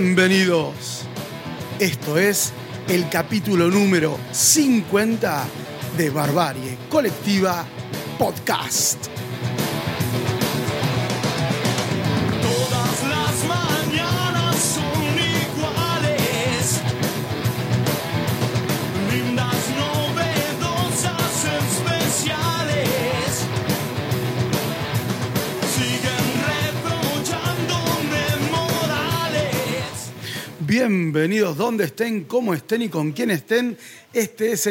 Bienvenidos. Esto es el capítulo número 50 de Barbarie Colectiva Podcast. Bienvenidos donde estén, cómo estén y con quién estén. Este es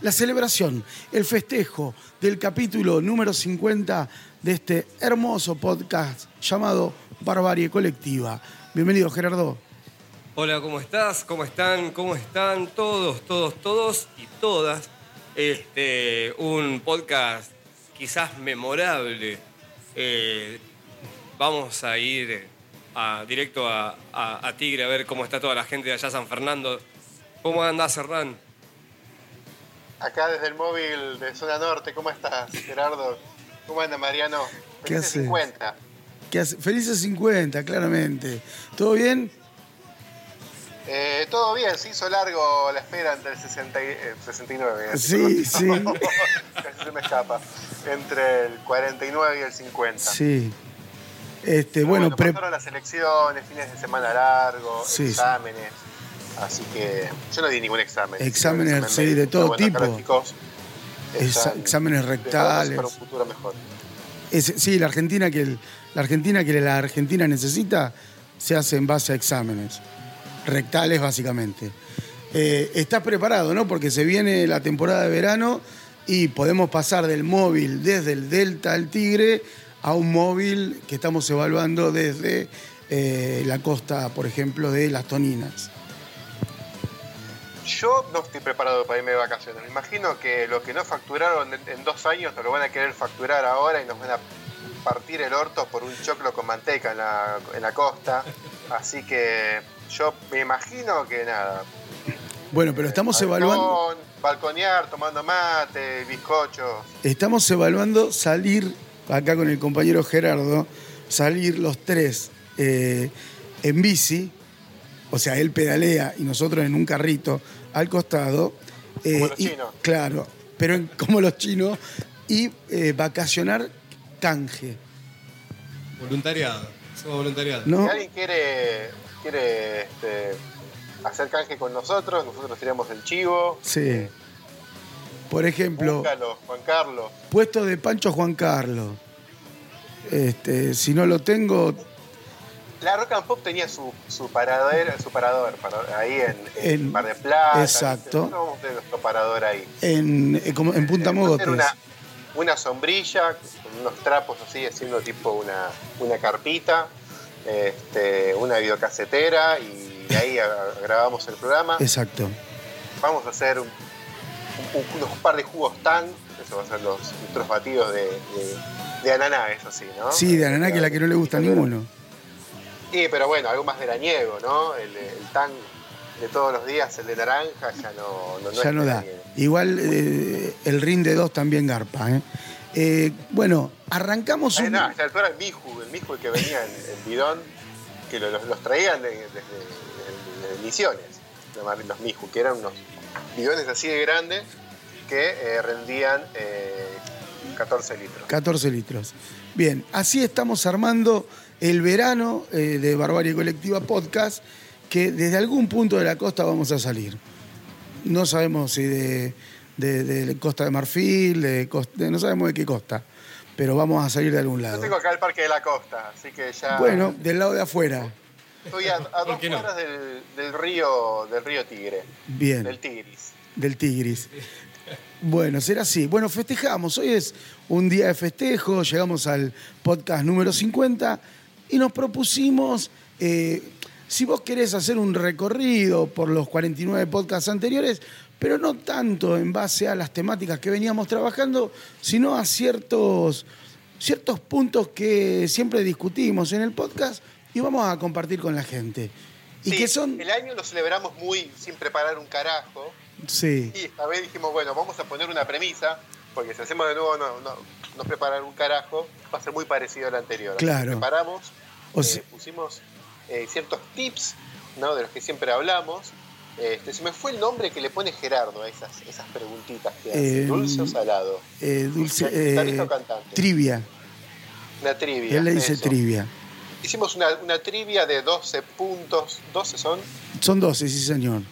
la celebración, el festejo del capítulo número 50 de este hermoso podcast llamado Barbarie Colectiva. Bienvenido, Gerardo. Hola, ¿cómo estás? ¿Cómo están? ¿Cómo están todos, todos, todos y todas? Este, un podcast quizás memorable. Eh, vamos a ir a- directo a, a- a Tigre a ver cómo está toda la gente de allá San Fernando. ¿Cómo anda Serrán? Acá desde el móvil de Zona Norte, ¿cómo estás, Gerardo? ¿Cómo anda, Mariano? ¿Qué Felices haces? 50. ¿Qué hace? Felices 50, claramente. ¿Todo bien? Eh, Todo bien, se hizo largo la espera entre el 60 y, eh, 69. así Sí, sí. Casi se me escapa. Entre el 49 y el 50. Sí. Este, Pero bueno, pre- las elecciones, fines de semana Sí, sí. exámenes. Así que yo no di ningún examen. Exámenes, Ningún examen sí, de todo bueno, tipo. están exámenes rectales. Para un futuro mejor. es- sí, la Argentina que el- la Argentina que la Argentina necesita se hace en base a exámenes rectales básicamente. Eh, estás preparado, ¿no? Porque se viene la temporada de verano y podemos pasar del móvil desde el Delta al Tigre a un móvil que estamos evaluando desde eh, la costa, por ejemplo, de las Toninas. Yo no estoy preparado para irme de vacaciones. Me imagino que lo que no facturaron en, dos años nos lo van a querer facturar ahora y nos van a partir el orto por un choclo con manteca en la, en la costa. Así que yo me imagino que nada. Bueno, pero estamos evaluando. Balconear, tomando mate, bizcocho. Estamos evaluando salir, acá con el compañero Gerardo, salir los tres eh, en bici, o sea, él pedalea y nosotros en un carrito al costado. eh, Como los y- chinos. Claro, pero en- como los chinos, y eh, vacacionar canje, Voluntariado. Somos voluntariado. ¿no? Si alguien quiere, quiere este, hacer canje con nosotros, nosotros tiramos el chivo. Sí. Por ejemplo, Búscalo, Juan Carlos. puesto de Pancho Juan Carlos. Este, si no lo tengo, La Rock and Pop tenía su, su parador, su parador para- ahí en, en En- Mar de Plata. exacto. ¿viste? Nosotros vamos a tener nuestro parador ahí. en, eh, como en Punta tener Una, una sombrilla unos trapos así, haciendo tipo una, una carpita, este, una videocasetera y ahí grabamos el programa. Exacto. Vamos a hacer un- un- unos par de jugos tan, eso va a ser los, nuestros batidos de, de, de ananá, eso sí, ¿no? Sí, de Ananá, que es la que no le gusta a ninguno. Sí, pero bueno, algo más veraniego, ¿no? El, el tan de todos los días, el de naranja, ya no, no, no ya no da. veraniego. Igual eh, el ring de dos también garpa. ¿eh? Eh, bueno, arrancamos Eh, un... no, a esta altura el Miju, el Miju que venía en, en bidón, que lo- los, los traían de- desde, desde- desde Misiones, los- los Miju, que eran unos bidones así de grandes que eh, rendían eh, 14 litros. 14 litros. Bien, así estamos armando el verano eh, de Barbarie Colectiva Podcast, que desde algún punto de la costa vamos a salir. No sabemos si de, de- de Costa de Marfil, de, costa- de- no sabemos de qué costa, pero vamos a salir de algún Yo lado. tengo acá el Parque de la Costa, así que ya Bueno, del lado de afuera. Estoy a, a dos no? horas del, del río del río Tigre, Bien. del Tigris. del Tigris. Bueno, será así. Bueno, festejamos. Hoy es un día de festejo, llegamos al podcast número 50 y nos propusimos, eh, si vos querés hacer un recorrido por los 49 podcasts anteriores, pero no tanto en base a las temáticas que veníamos trabajando, sino a ciertos, ciertos puntos que siempre discutimos en el podcast y vamos a compartir con la gente. Y que son... El año lo celebramos muy sin preparar un carajo. Sí. Y esta vez dijimos, bueno, vamos a poner una premisa, porque si hacemos de nuevo no, no, no preparar un carajo, va a ser muy parecido al anterior. Claro. Preparamos, O eh, pusimos eh, ciertos tips, ¿no? De los que siempre hablamos. Este, se me fue el nombre que le pone Gerardo a esas, esas preguntitas que hace. Eh, ¿Dulce o salado? Eh, dulce, cantante. trivia. Una trivia. Él le dice eso. trivia. Hicimos una, una trivia de 12 puntos. ¿12 son? Son 12, sí, señor.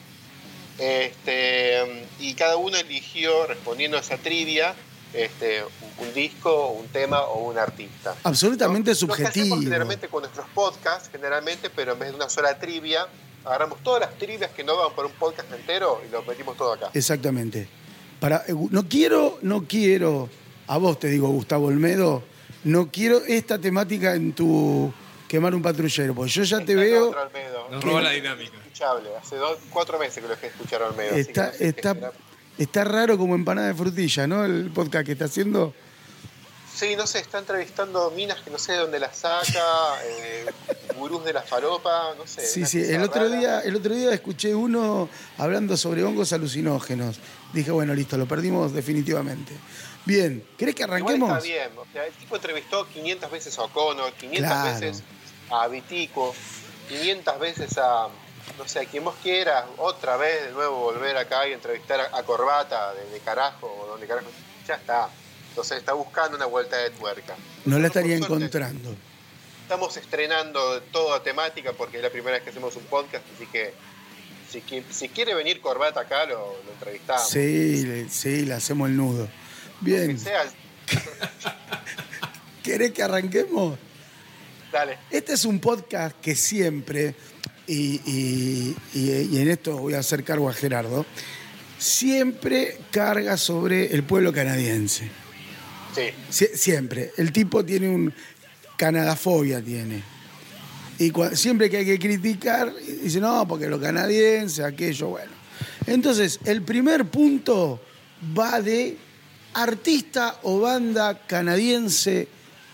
Este, y cada uno eligió, respondiendo a esa trivia, este, un, un disco, un tema o un artista. Absolutamente ¿no? Lo que subjetivo. hacemos generalmente con nuestros podcasts, generalmente, pero en vez de una sola trivia, agarramos todas las trivias que no van por un podcast entero y lo metimos todo acá. Exactamente. Para, eh, no quiero, no quiero, a vos te digo, Gustavo Olmedo, no quiero esta temática en tu quemar un patrullero, porque yo ya te veo, otro Olmedo. Nos roba la dinámica. Escuchable. Hace dos, cuatro meses que lo dejé escuchar a así que está, no sé qué está, está raro como empanada de frutilla, ¿no? El podcast que está haciendo. Sí, no sé, está entrevistando minas que no sé de dónde las saca, eh, gurús de la faropa, no sé. Sí, sí. El otro, rara. día, el otro día escuché uno hablando sobre hongos alucinógenos. Dije, bueno, listo, lo perdimos definitivamente. Bien, ¿querés que Igual arranquemos? está bien, o sea, el tipo entrevistó 500 veces a O'Connor, 500 Claro. veces a Vitico, 500 veces a, no sé, a quien vos quieras, otra vez de nuevo volver acá y entrevistar a, a Corbata de, de carajo o donde carajo, ya está. Entonces está buscando una vuelta de tuerca. No la estaría suerte, encontrando. Estamos estrenando toda temática porque es la primera vez que hacemos un podcast, así que si, qui- si quiere venir Corbata acá, lo, lo entrevistamos. Sí, le- sí, le hacemos el nudo. Que Bien, sea, ¿querés que arranquemos? Dale. Este es un podcast que siempre, y, y- y- y en esto voy a hacer cargo a Gerardo, siempre carga sobre el pueblo canadiense. Sí. Sie- siempre. El tipo tiene un canadafobia, tiene. Y siempre que hay que criticar, dice, no, porque lo canadiense, aquello, bueno. Entonces, el primer punto va de artista o banda canadiense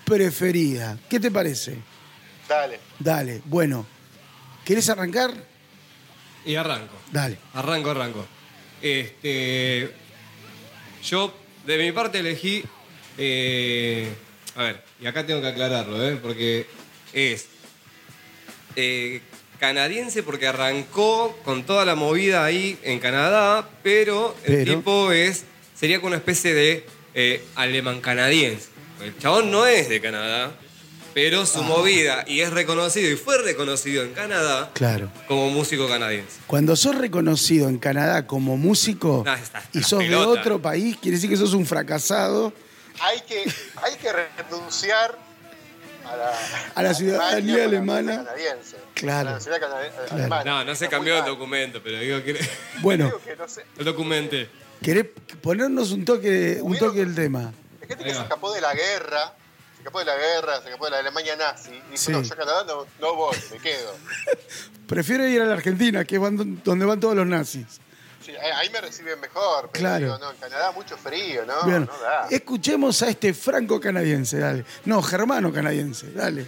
preferida. ¿Qué te parece? Dale. Dale, bueno. ¿Querés arrancar? Y arranco. Dale. Arranco, arranco. Este. Yo, de mi parte, elegí. eh, a ver, y acá tengo que aclararlo, ¿eh? Porque Es eh, canadiense porque arrancó con toda la movida ahí en Canadá, pero el Pero- tipo es sería como una especie de eh, alemán canadiense. El chabón no es de Canadá, pero Ah. su movida y es reconocido y fue reconocido en Canadá Claro. como músico canadiense. Cuando sos reconocido en Canadá como músico No, está- y la sos de otro país, quiere decir que sos un fracasado hay que, hay que renunciar a la, A la ciudadanía para alemana. ser canadiense. Claro. A la nacionalidad canadi- Claro. alemana. No, no se Está cambió el documento, pero digo que Bueno, Digo que no sé. el documente. ¿querés ponernos un toque, un toque del tema? Hay gente que se escapó de la guerra, se escapó de la guerra, se escapó de la Alemania nazi, y dijo, Sí. no, yo a Canadá no, no voy, me quedo. Prefiero ir a la Argentina, que es van- donde van todos los nazis. Sí, ahí ahí me reciben mejor, pero Claro. digo, no, en Canadá mucho frío, ¿no? Bien, No da. escuchemos a este franco canadiense, dale. No, germano canadiense, dale.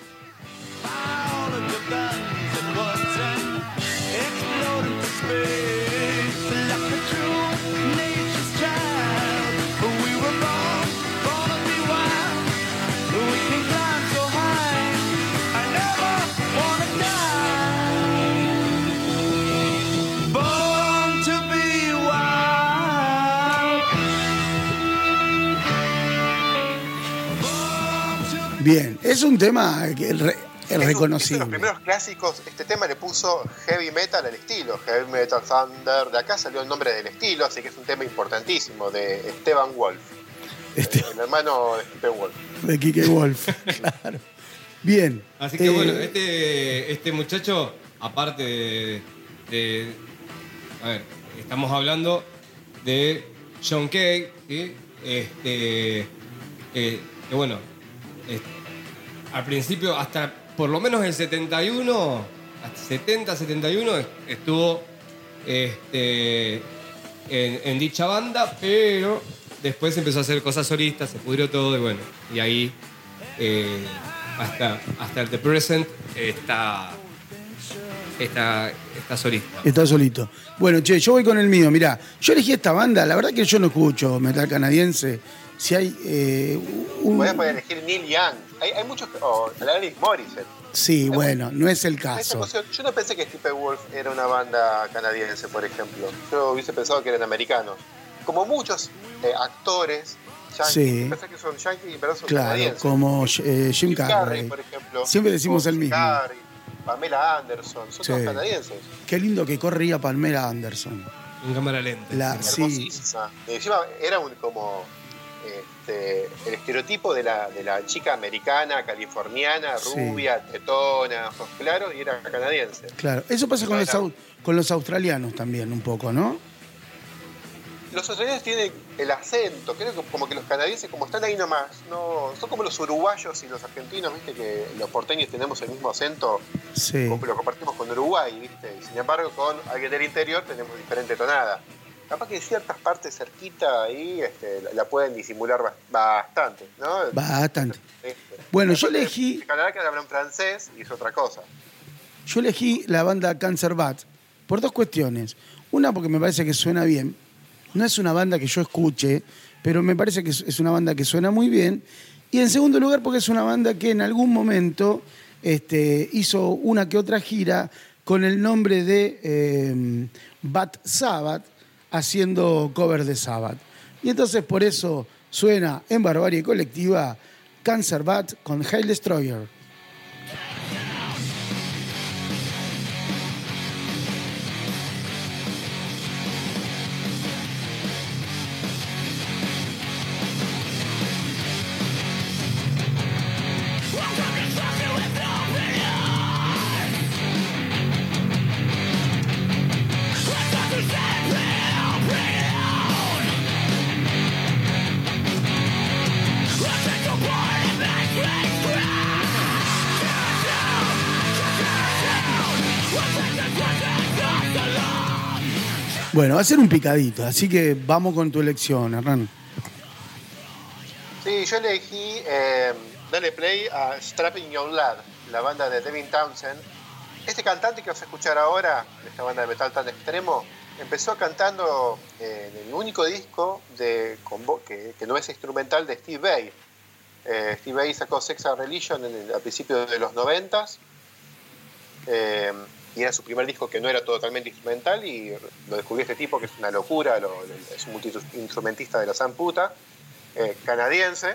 Bien, es un tema que es re- es Es un- reconocible. Es de los primeros clásicos, este tema le puso heavy metal al estilo, heavy metal thunder, de acá salió el nombre del estilo, así que es un tema importantísimo de Esteban Wolf, Este, el hermano de Stephen Wolf. de Kike Wolf, claro. Bien. Así que eh, bueno, este, este muchacho, aparte de, de- A ver, estamos hablando de John Kay, ¿sí? Este, eh, que bueno, al principio, hasta por lo menos el 71, hasta 70, 71, est- estuvo este, en, en dicha banda, pero después empezó a hacer cosas solistas, se pudrió todo y bueno, y ahí eh, hasta, hasta el The Present está, está, está solista. Está solito. Bueno, che, yo voy con el mío. Mirá, yo elegí esta banda. La verdad que yo no escucho metal canadiense. Si hay eh, un. Poder elegir Neil Young. hay, hay muchos. O Alanis Morissette. Sí, bueno, no es el caso. yo no pensé que Steppenwolf era una banda canadiense, por ejemplo. Yo hubiese pensado que eran americanos. Como muchos eh, actores yankees, Sí. pensé que son yankees, pero son Claro, canadienses. como eh, Jim Carrey. por ejemplo. Siempre decimos el Jim mismo. Carrey, Pamela Anderson, son Sí. todos canadienses. Qué lindo que corría Palmera Anderson. En cámara lenta. La- sí, encima era un, como este, el estereotipo de la, de la chica americana, californiana, Sí. rubia, tetona, ojos claros, y era canadiense. claro. Eso pasa con los, con los australianos también un poco, ¿no? Los australianos tienen el acento, creo que como que los canadienses, como están ahí nomás, no son como los uruguayos y los argentinos, viste que los porteños tenemos el mismo acento, Sí. como lo compartimos con Uruguay, viste, y sin embargo con alguien del interior tenemos diferente tonada. Capaz que ciertas partes cerquita ahí este, la, pueden disimular bas- bastante, ¿no? Bastante. Este, Bueno, yo elegí- En Canadá que hablan francés y es otra cosa. Yo elegí la banda Cancer Bat por dos cuestiones. Una, porque me parece que suena bien. No es una banda que yo escuche, pero me parece que es es una banda que suena muy bien. Y en segundo lugar, porque es una banda que en algún momento este, hizo una que otra gira con el nombre de eh, Bat Sabbath, haciendo cover de Sabbath. Y entonces por eso suena en Barbarie Colectiva Cancer Bat con Hail Destroyer. Bueno, va a ser un picadito, así que vamos con tu elección, Hernán. Sí, yo elegí eh, darle play a Strapping Young Lad, la banda de Devin Townsend. Este cantante que vas a escuchar ahora, esta banda de metal tan extremo, empezó cantando eh, en el único disco que, no es instrumental de Steve Vai. Eh, Steve Vai sacó Sex and Religion en el- a principios de los noventas. Y era su primer disco que no era totalmente instrumental y lo descubrió este tipo que es una locura, lo- lo- es un multiinstrumentista de la san puta eh, canadiense.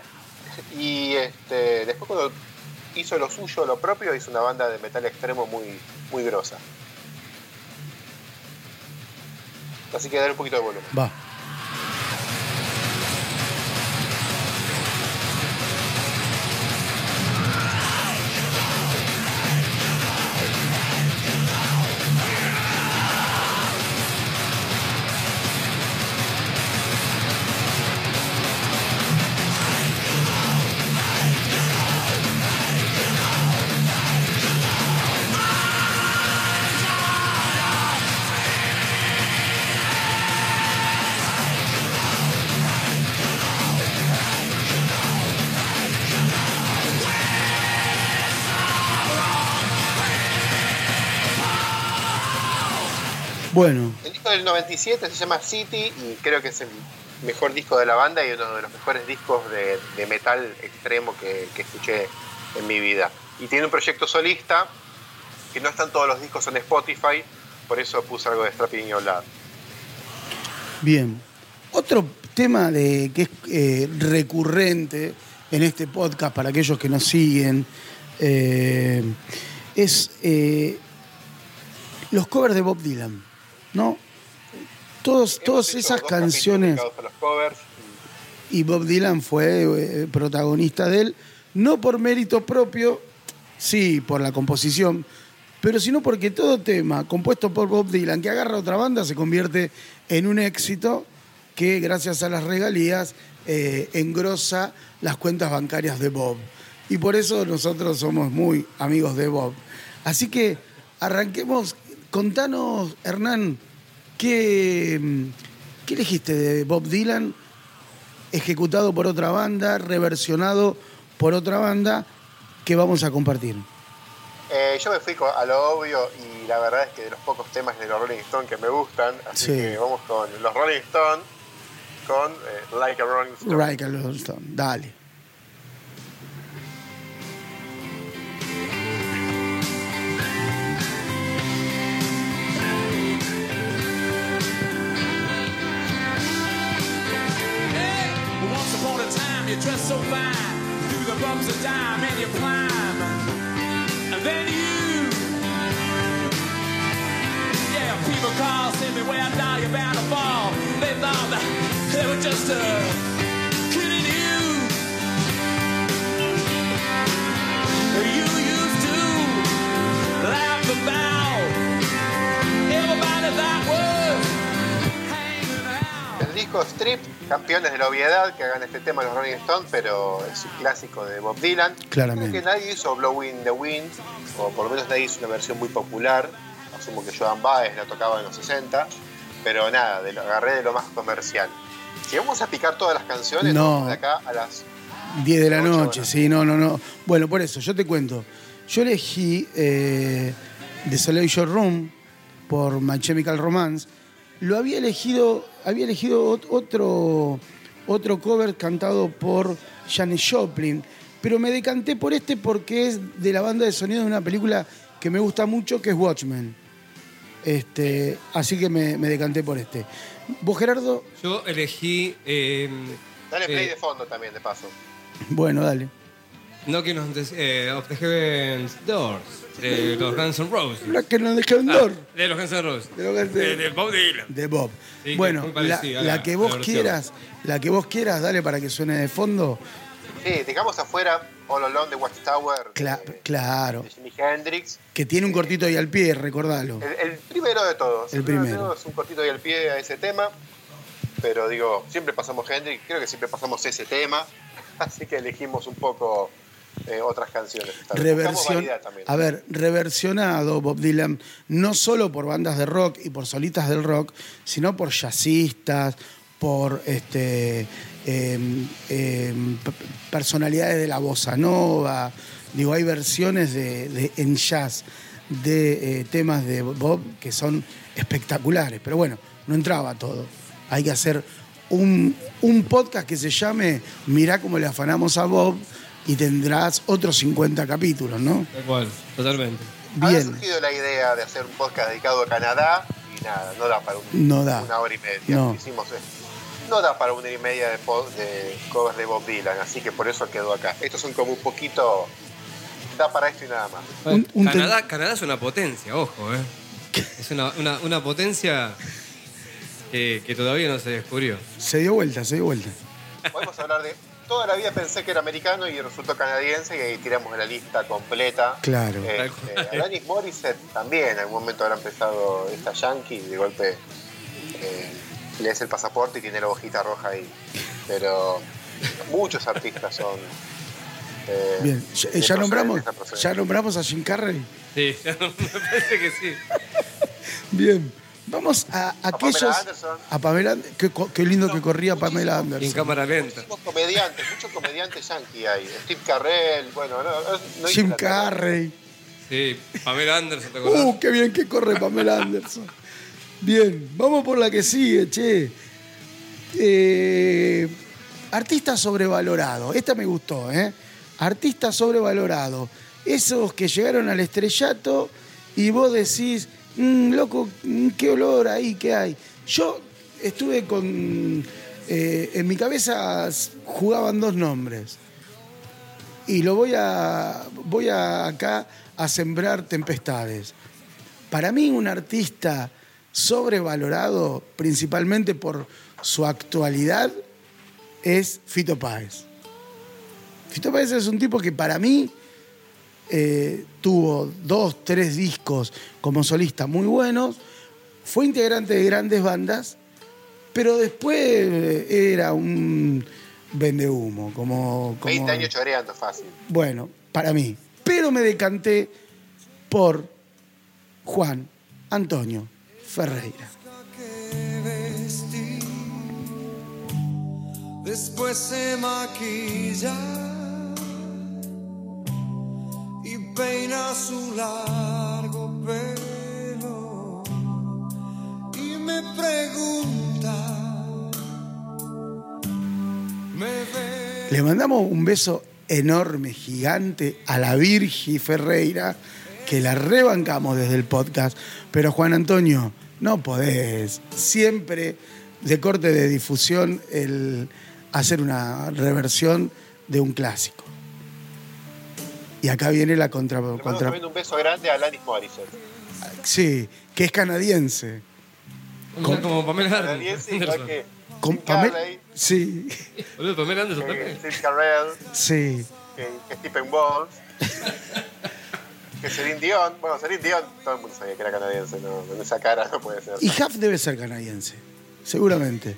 Y este, después cuando hizo lo suyo, lo propio, hizo una banda de metal extremo muy, muy grosa. Así que dar un poquito de volumen. Va. Bueno, El disco del 97 se llama City y creo que es el mejor disco de la banda y uno de los mejores discos de, de metal extremo que, que escuché en mi vida. Y tiene un proyecto solista que no están todos los discos en Spotify, por eso puse algo de Strapping Your bien. Otro tema de, que es eh, recurrente en este podcast para aquellos que nos siguen eh, es eh, los covers de Bob Dylan, ¿no? Todos, todas esas canciones. y Bob Dylan fue eh, protagonista de él, no por mérito propio, sí, por la composición, pero sino porque todo tema compuesto por Bob Dylan que agarra otra banda se convierte en un éxito que gracias a las regalías eh, engrosa las cuentas bancarias de Bob. Y por eso nosotros somos muy amigos de Bob. Así que arranquemos, contanos, Hernán, ¿qué, qué elegiste de Bob Dylan? ejecutado por otra banda, reversionado por otra banda, que vamos a compartir. Eh, yo me fui a lo obvio y la verdad es que de los pocos temas de los Rolling Stones que me gustan, así Sí. que vamos con los Rolling Stones con eh, Like a Rolling Stone. Right, Carlos Stone. Dale. So fine through the bumps of time and you climb. And then you, yeah, people call, send me where I thought you're bound to fall. They thought that they were just uh, kidding you. You used to laugh about everybody that was disco Strip, campeones de la obviedad, que hagan este tema los Rolling Stones, pero es un clásico de Bob Dylan. Claramente. Creo que nadie hizo Blowing the Wind, o por lo menos nadie hizo una versión muy popular. Asumo que Joan Baez la tocaba en los 60, pero nada, de lo, agarré de lo más comercial. Si vamos a picar todas las canciones, No. de acá a las 10 de la noche, horas. sí, no, no, no. Bueno, por eso, yo te cuento. Yo elegí eh, Desolation Room por My Chemical Romance. Lo había elegido, había elegido ot- otro, otro cover cantado por Janis Joplin, pero me decanté por este porque es de la banda de sonido de una película que me gusta mucho, que es Watchmen. Este, así que me, me decanté por este. ¿Vos, Gerardo? Yo elegí. eh, Dale play eh, de fondo también, de paso. Bueno, dale. Knocking on the, eh, of the Heaven's Doors de los Guns N' Roses. La que nos dejó en Ah, de los Guns N' Roses. De los Guns N' De, de Bob Dylan. de Bob. Sí, bueno, la, que vos la quieras, la que vos quieras, dale para que suene de fondo. Sí, dejamos afuera All Alone de Watchtower Cla- de, claro. de Jimi Hendrix. Que tiene un cortito ahí al pie, recordalo. El, el primero de todos. El primero de primero. todos, un cortito ahí al pie a ese tema. Pero digo, siempre pasamos Hendrix, creo que siempre pasamos ese tema. Así que elegimos un poco eh, otras canciones. Reversión, a ver, reversionado Bob Dylan, no solo por bandas de rock y por solitas del rock, sino por jazzistas, por este, em, em, personalidades de la bossa nova. Digo, hay versiones de, de- en jazz de eh, temas de Bob que son espectaculares, pero bueno, no entraba todo. Hay que hacer un, un podcast que se llame Mirá cómo le afanamos a Bob y tendrás otros 50 capítulos, ¿no? Tal cual, totalmente. Había Bien, surgido la idea de hacer un podcast dedicado a Canadá y nada, no da para un- No da. una hora y media. No. Hicimos esto. No da para una hora y media de, de covers de Bob Dylan, así que por eso quedó acá. Estos son como un poquito. Da para esto y nada más. Un- un Canadá, Canadá es una potencia, ojo, ¿eh? Es una, una, una potencia que, que todavía no se descubrió. se dio vuelta, se dio vuelta. Podemos hablar de. Toda la vida pensé que era americano y resultó canadiense y ahí tiramos la lista completa. Claro. Eh, eh, Alanis Morissette también en algún momento habrá empezado esta yankee y de golpe eh, le es el pasaporte y tiene la hojita roja ahí. Pero muchos artistas son. eh, Bien, ya, ya nombramos, ya nombramos a Jim Carrey. Sí, me parece que sí. Bien, vamos a aquellos. Pamela Anderson. A Pamela Anderson. Qué, qué lindo que corría Pamela En Anderson. cámara lenta. Muchísimos comediantes, muchos comediantes yankee hay. Steve Carrell, bueno, no, no, Jim. Carrey. Sí, Pamela Anderson, ¿te acordás? Uh, qué bien que corre Pamela Anderson. Bien, vamos por la que sigue, che. Eh, artista sobrevalorado. Esta me gustó, ¿eh? Artista sobrevalorado. Esos que llegaron al estrellato y vos decís, "Mm, loco, mm, qué olor ahí, qué hay. Yo estuve con. eh, en mi cabeza jugaban dos nombres. Y lo voy a. Voy a acá a sembrar tempestades. Para mí, un artista sobrevalorado, principalmente por su actualidad, es Fito Páez. Fito Páez es un tipo que para mí eh, tuvo dos, tres discos como solista muy buenos, fue integrante de grandes bandas, pero después eh, era un vendehumo, como, como 20 años choreando fácil. bueno, para mí. Pero me decanté por Juan Antonio Ferreira. Después se maquilla peina su largo pelo y me pregunta, me ve. Le mandamos un beso enorme, gigante a la Virgi Ferreira, que la rebancamos desde el podcast. Pero Juan Antonio, no podés siempre de corte de difusión el hacer una reversión de un clásico. Y acá viene la contra... Le contra también un beso grande a Alanis Morissette. sí, que es canadiense. Mira, como Pamela Canadiense, que Con Pamela- Sí, Boludo, Pamela Anderson que también. Steve Carell, sí. que, que Stephen Walsh, que Celine Dion. Bueno, Celine Dion, todo el mundo sabía que era canadiense, no, con esa cara no puede ser. Y Huff debe ser canadiense, seguramente.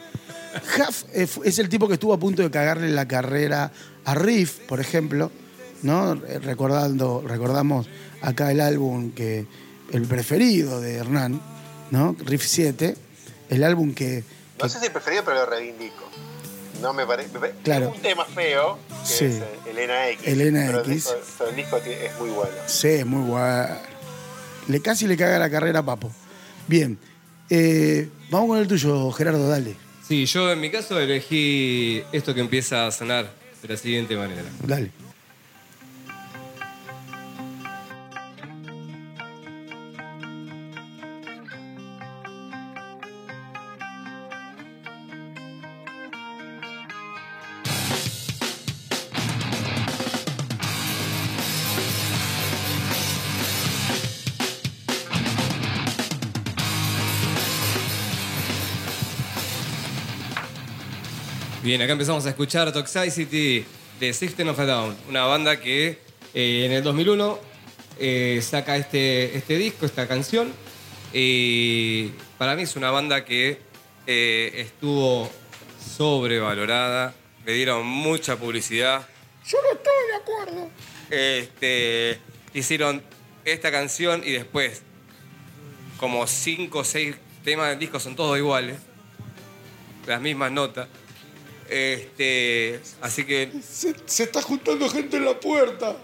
Huff es el tipo que estuvo a punto de cagarle la carrera a Riff, por ejemplo, ¿no? Recordando, recordamos acá el álbum que el preferido de Hernán, ¿no? Riff 7, el álbum que, No sé si es preferido, pero lo reivindico. No me parece. pare- Claro. Es un tema feo, que Sí. es eh, Elena X. Elena pero el X. disco, pero el disco es muy bueno. sí, es muy bueno. Le casi le caga la carrera a Papo. Bien, eh, vamos con el tuyo, Gerardo, dale, Sí, yo en mi caso elegí esto que empieza a sonar de la siguiente manera. dale. Bien, acá empezamos a escuchar Toxicity de System of a Down, una banda que eh, en el 2001 eh, saca este, este disco, esta canción. Y para mí es una banda que eh, estuvo sobrevalorada, le dieron mucha publicidad. Yo no estoy de acuerdo. Este, hicieron esta canción y después, como cinco o seis temas del disco son todos iguales, las mismas notas. Este, así que, Se, se está juntando gente en la puerta.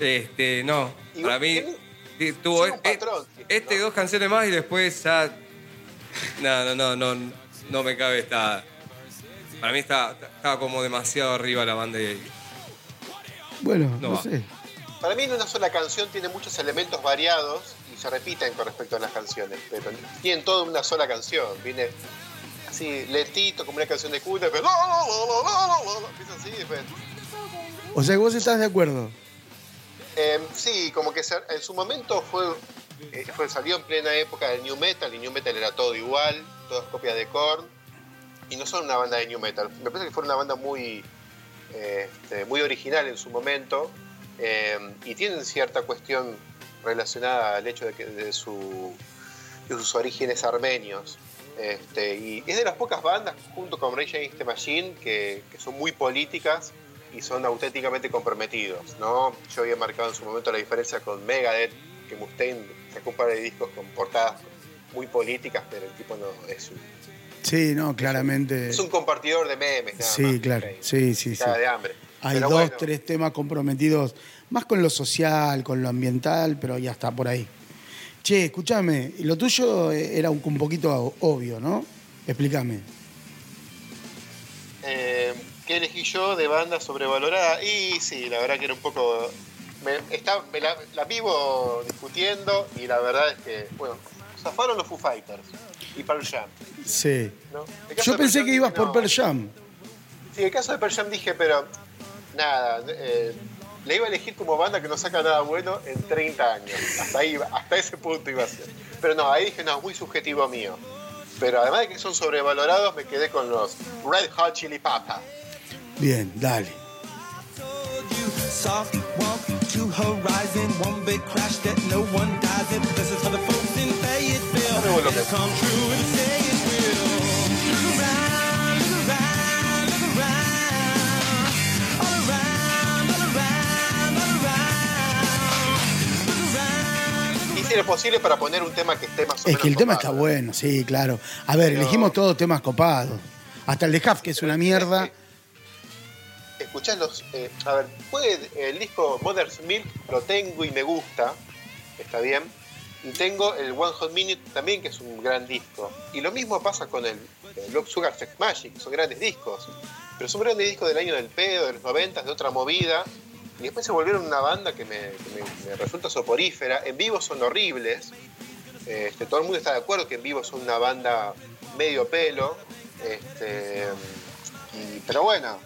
este, no, para mí tuvo e- patrón, este ¿no? dos canciones más y después ya, no, no, no, no, no me cabe esta. Para mí está, estaba como demasiado arriba la banda y Bueno, No sé. Para mí en una sola canción tiene muchos elementos variados y se repiten con respecto a las canciones, pero tienen todo en una sola canción. Viene así lentito como una canción de cuna, pero empieza así, después O sea que vos estás de acuerdo. Eh, sí, como que en su momento fue, eh, fue salió en plena época del new metal, y new metal era todo igual, todas copias de Korn, y no son una banda de new metal. Me parece que fue una banda muy, eh, este, muy original en su momento, eh, y tienen cierta cuestión relacionada al hecho de, que, de, su, de sus orígenes armenios. Este, y es de las pocas bandas, junto con Rage Against the Machine, que, que son muy políticas y son auténticamente comprometidos. ¿no? Yo había marcado en su momento la diferencia con Megadeth, que Mustaine sacó un par de discos con portadas muy políticas, pero el tipo no es un, Sí, no, claramente. es un compartidor de memes. Nada Sí, más, claro. Sí, sí, sí. de hambre. Hay Pero dos, bueno, tres temas comprometidos, más con lo social, con lo ambiental, pero ya está por ahí. Che, escúchame, lo tuyo era un, un poquito obvio, ¿no? Explícame. Eh, ¿Qué elegí yo de banda sobrevalorada? Y sí, la verdad que era un poco. Me, está, me la, la vivo discutiendo y la verdad es que, bueno, zafaron los Foo Fighters y Pearl Jam. Sí. Yo pensé que ibas por. Pearl Jam. Sí, el caso de Pearl Jam dije, pero nada, eh, le iba a elegir como banda que no saca nada bueno en 30 años. Hasta ahí, iba- hasta ese punto iba a ser. Pero no, ahí dije, no, es muy subjetivo mío. Pero además de que son sobrevalorados, me quedé con los Red Hot Chili Peppers. Bien, dale. Soft around. Hice lo posible para poner un tema que esté más o Es que el tema está bueno, sí, claro. A ver, Pero- elegimos todos temas copados. Hasta el de Huff, que es una mierda. Escuchás los. eh, a ver, puede, el disco Mother's Milk lo tengo y me gusta, está bien. Y tengo el One Hot Minute también, que es un gran disco. Y lo mismo pasa con el, el Sugar Sex Magic, son grandes discos. Pero son grandes discos del año del pedo, de los 90, de otra movida. Y después se volvieron una banda que me, que me- me resulta soporífera. En vivo son horribles. Este, todo el mundo está de acuerdo que en vivo son una banda medio pelo. Este, y- pero bueno,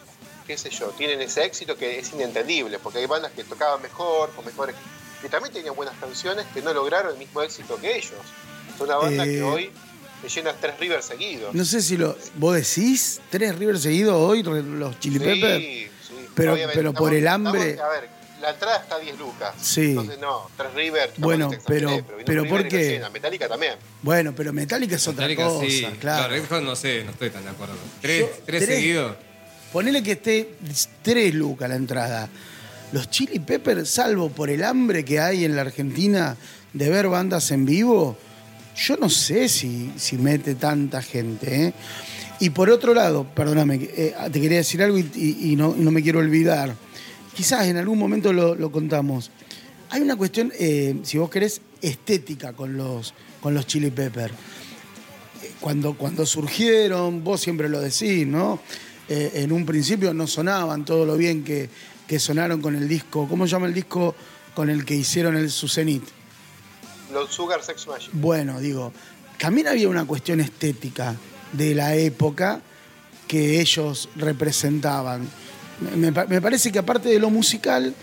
qué sé yo, tienen ese éxito que es inentendible, porque hay bandas que tocaban mejor, con mejores, que también tenían buenas canciones que no lograron el mismo éxito que ellos. Es una banda Eh, que hoy te llena tres Rivers seguidos. No sé si lo. ¿Vos decís? ¿Tres River seguidos hoy, los Chili Sí, Peppers? Pero- Obviamente, pero por el hambre- estamos- a ver, la entrada está a 10 lucas. Sí. Entonces, no, tres River. Bueno, pero- vino pero River ¿por qué? Metallica también. Bueno, pero Metallica es otra Metallica, cosa, sí. claro. Hot no sé, no estoy tan de acuerdo. ¿Tres, Yo- tres tres. seguidos? Ponele que esté tres lucas la entrada. Los Chili Peppers, salvo por el hambre que hay en la Argentina de ver bandas en vivo, yo no sé si, si mete tanta gente. ¿eh? Y por otro lado, perdóname, eh, te quería decir algo y, y- y no, y no me quiero olvidar. Quizás en algún momento lo, lo contamos. Hay una cuestión, eh, si vos querés, estética con los, con los Chili Peppers cuando, cuando surgieron, vos siempre lo decís, ¿no? Eh, en un principio no sonaban todo lo bien que, que sonaron con el disco. ¿Cómo se llama el disco con el que hicieron el Sucenit? Los Sugar Sex Magic. Bueno, digo, también había una cuestión estética de la época que ellos representaban. Me, me parece que aparte de lo musical,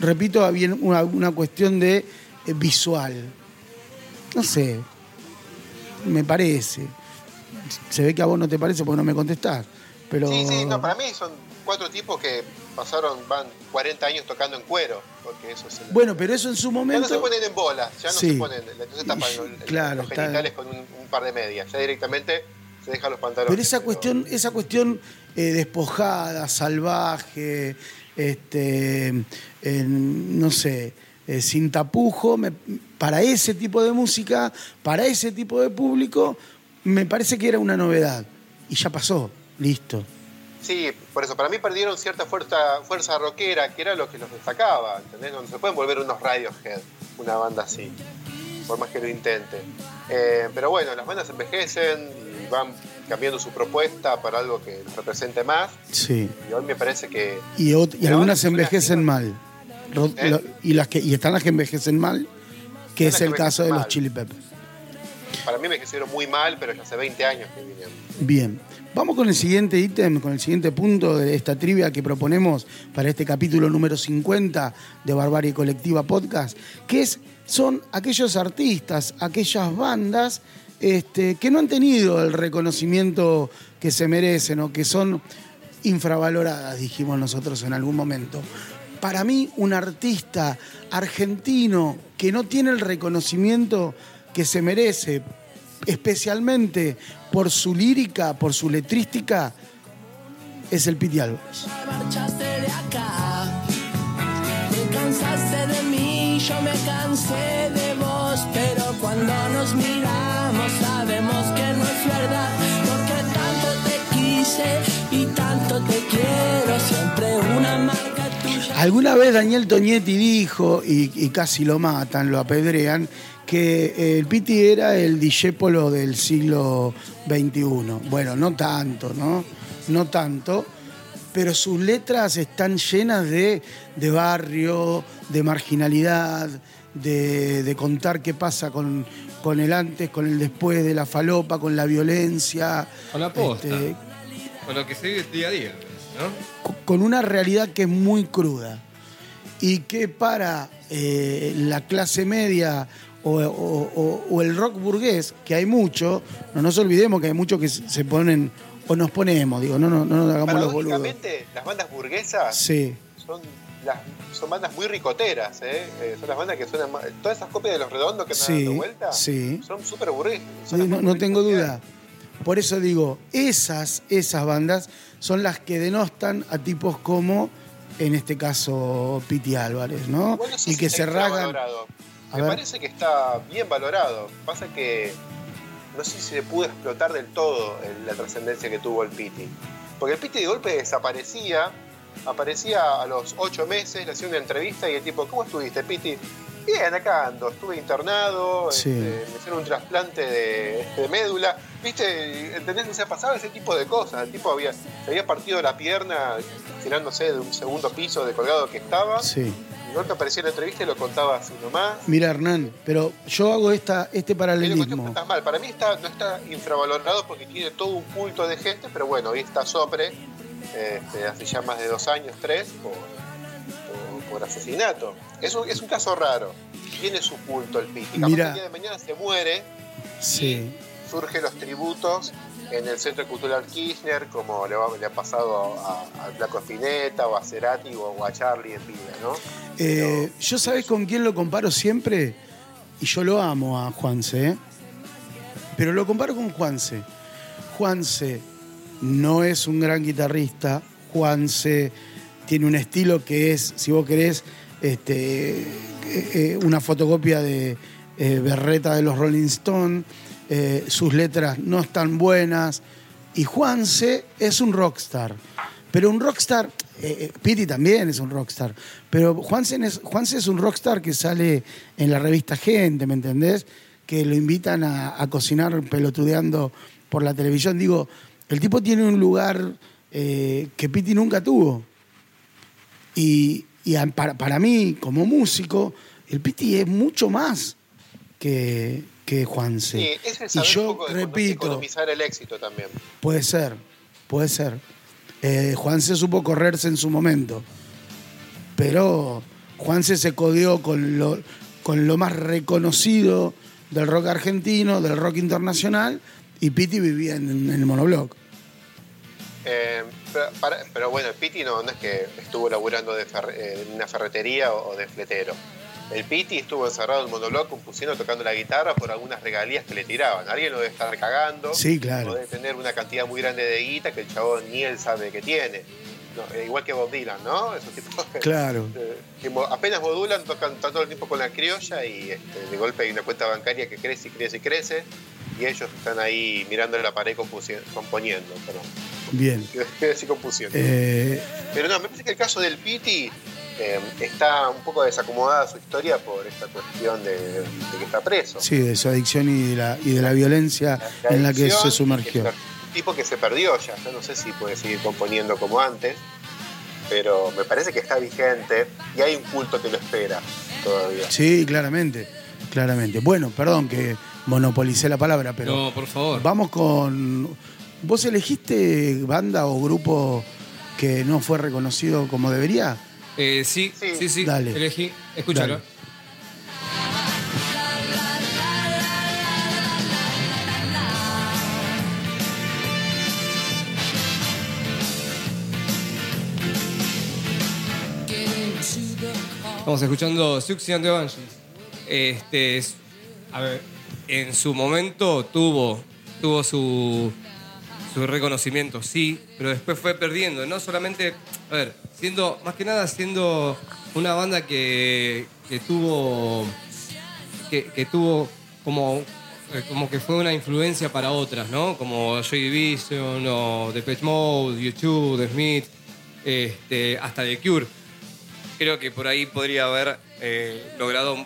repito, había una, una cuestión de eh, visual. No sé, me parece. Se ve que a vos no te parece porque no me contestás. Pero... Sí, sí, no, para mí son cuatro tipos que pasaron, van 40 años tocando en cuero. Porque eso es el- Bueno, pero eso en su Ya no momento... se ponen en bolas, ya no Sí. se ponen, entonces tapan el- el- Claro, los está- genitales con un, un par de medias, ya directamente se dejan los pantalones. Pero esa cuestión, esa cuestión eh, despojada, salvaje, este, eh, no sé, eh, sin tapujo, me- para ese tipo de música, para ese tipo de público, me parece que era una novedad. Y ya pasó, listo. Sí, por eso, para mí perdieron cierta fuerza, fuerza rockera, que era lo que los destacaba, ¿entendés? No se pueden volver unos Radiohead, una banda así, por más que lo intente. Eh, pero bueno, las bandas envejecen van cambiando su propuesta para algo que represente más, Sí. y hoy me parece que Y, algunas envejecen mal. ¿Eh? y, las que, y están las que envejecen mal, que es el caso de los. Chili Peppers. para mí envejecieron muy mal, pero ya hace 20 años que vinieron. Bien, vamos con el siguiente ítem, con el siguiente punto de esta trivia que proponemos para este capítulo número 50 de Barbarie Colectiva Podcast, que es, son aquellos artistas, aquellas bandas este, que no han tenido el reconocimiento que se merecen o que son infravaloradas, dijimos nosotros en algún momento. Para mí, un artista argentino que no tiene el reconocimiento que se merece, especialmente por su lírica, por su letrística, es el Piti Álvarez. Te cansaste de mí, yo me cansé de vos. Pero cuando nos miramos sabemos que no es verdad. Porque tanto te quise y tanto te quiero. Siempre una marca tuya. Alguna vez Daniel Toñetti dijo, y, y casi lo matan, lo apedrean, que el Piti era el discépolo del siglo XXI. Bueno, no tanto, ¿no? No tanto, pero sus letras están llenas de, de barrio, de marginalidad, de, de contar qué pasa con, con el antes, con el después de la falopa, con la violencia. Con la posta. este, Con lo que se vive día a día, ¿no? co- con una realidad que es muy cruda y que para eh, la clase media o, o- o- o el rock burgués, que hay mucho, no nos olvidemos que hay muchos que se ponen, o nos ponemos, digo, no, no, no nos hagamos los boludos. Las bandas burguesas Sí, son, las, son bandas muy ricoteras, ¿eh? Eh, son las bandas que suenan más- Todas esas copias de los redondos que Sí, dando vuelta sí. son súper son las no, tengo duda. Por eso digo, esas, esas bandas son las que denostan a tipos como, en este caso, Piti Álvarez, ¿no? Igual no sé y si que se ragan. Me ver. parece que está bien valorado. Pasa que no sé si se pudo explotar del todo la trascendencia que tuvo el Piti. Porque el Piti de golpe desaparecía, aparecía a los ocho meses, le hacía una entrevista y el tipo, ¿cómo estuviste, Piti? Bien, acá ando, estuve internado, Sí. este, me hicieron un trasplante de, de médula. ¿Viste? ¿Entendés? O sea, pasaba ese tipo de cosas. El tipo había, se había partido la pierna tirándose de un segundo piso de colgado que estaba. Sí. Y golpe aparecía en la entrevista y lo contaba así nomás. Mira, Hernán, pero yo hago esta, este paralelismo. está mal. Para mí está, no está infravalorado porque tiene todo un culto de gente, pero bueno, hoy está Sopre este, hace ya más de dos años, tres, por, por- por asesinato. Es un, es un caso raro. Tiene su culto el Piti. Capaz Mira. que el día de mañana se muere, Sí. surgen los tributos en el Centro Cultural Kirchner, como le, va- le ha pasado a- al Flaco Spinetta, o a Cerati, o, o a Charlie en vida, ¿no? Eh, yo sabés con quién lo comparo siempre, y yo lo amo a Juanse, ¿eh? pero lo comparo con Juanse. Juanse no es un gran guitarrista, Juanse tiene un estilo que es, si vos querés, este, eh, eh, una fotocopia de eh, Berreta de los Rolling Stones, sus letras no están buenas, y Juanse es un rockstar. Pero un rockstar, eh, Piti también es un rockstar, pero Juanse es, es un rockstar que sale en la revista Gente, ¿me entendés? Que lo invitan a, a cocinar pelotudeando por la televisión. Digo, el tipo tiene un lugar eh, que Piti nunca tuvo. Y, y a- para, para mí, como músico, el Piti es mucho más que, que Juanse. Sí, es el y un yo poco de repito, economizar el éxito también. Puede ser, puede ser. Eh, Juanse supo correrse en su momento, pero Juanse se codió con lo, con lo más reconocido del rock argentino, del rock internacional, y Piti vivía en, en el monobloc. Eh, pero, para- pero bueno, el Piti no, no es que estuvo laburando de eh, en una ferretería o, o de fletero. El Piti estuvo encerrado en el monobloc compusiendo, tocando la guitarra por algunas regalías que le tiraban. Alguien lo debe estar cagando. Sí, claro. O debe tener una cantidad muy grande de guita que el chabón ni él sabe que tiene. No, eh, igual que Bob Dylan, ¿no? Esos tipos que- Claro. eh, que apenas modulan, tocan todo el tiempo con la criolla y este, de golpe hay una cuenta bancaria que crece y crece y crece. Y ellos están ahí mirando la pared componiendo. Perdón. Bien. Decir compusión. Eh, Pero no, me parece que el caso del Piti eh, está un poco desacomodada su historia por esta cuestión de, de que está preso. sí, de su adicción y de la, y de la violencia La en la que se sumergió. el tipo que se perdió ya. Yo no sé si puede seguir componiendo como antes, pero me parece que está vigente y hay un culto que lo espera todavía. Sí, claramente, claramente. Bueno, perdón que monopolicé la palabra, pero... No, por favor. Vamos con. ¿Vos elegiste banda o grupo que no fue reconocido como debería? Eh, sí, Sí. sí, sí. Dale. Elegí. Escúchalo. Dale. Estamos escuchando Suxy and the Banshees. Este, es- a ver, en su momento tuvo, tuvo su, reconocimiento, sí, pero después fue perdiendo. No solamente, a ver, siendo, más que nada siendo una banda que, tuvo, que, tuvo como, eh, como que fue una influencia para otras, ¿no? Como Joy Division o Depeche Mode, YouTube, The Smith, este, hasta The Cure creo que por ahí podría haber eh, logrado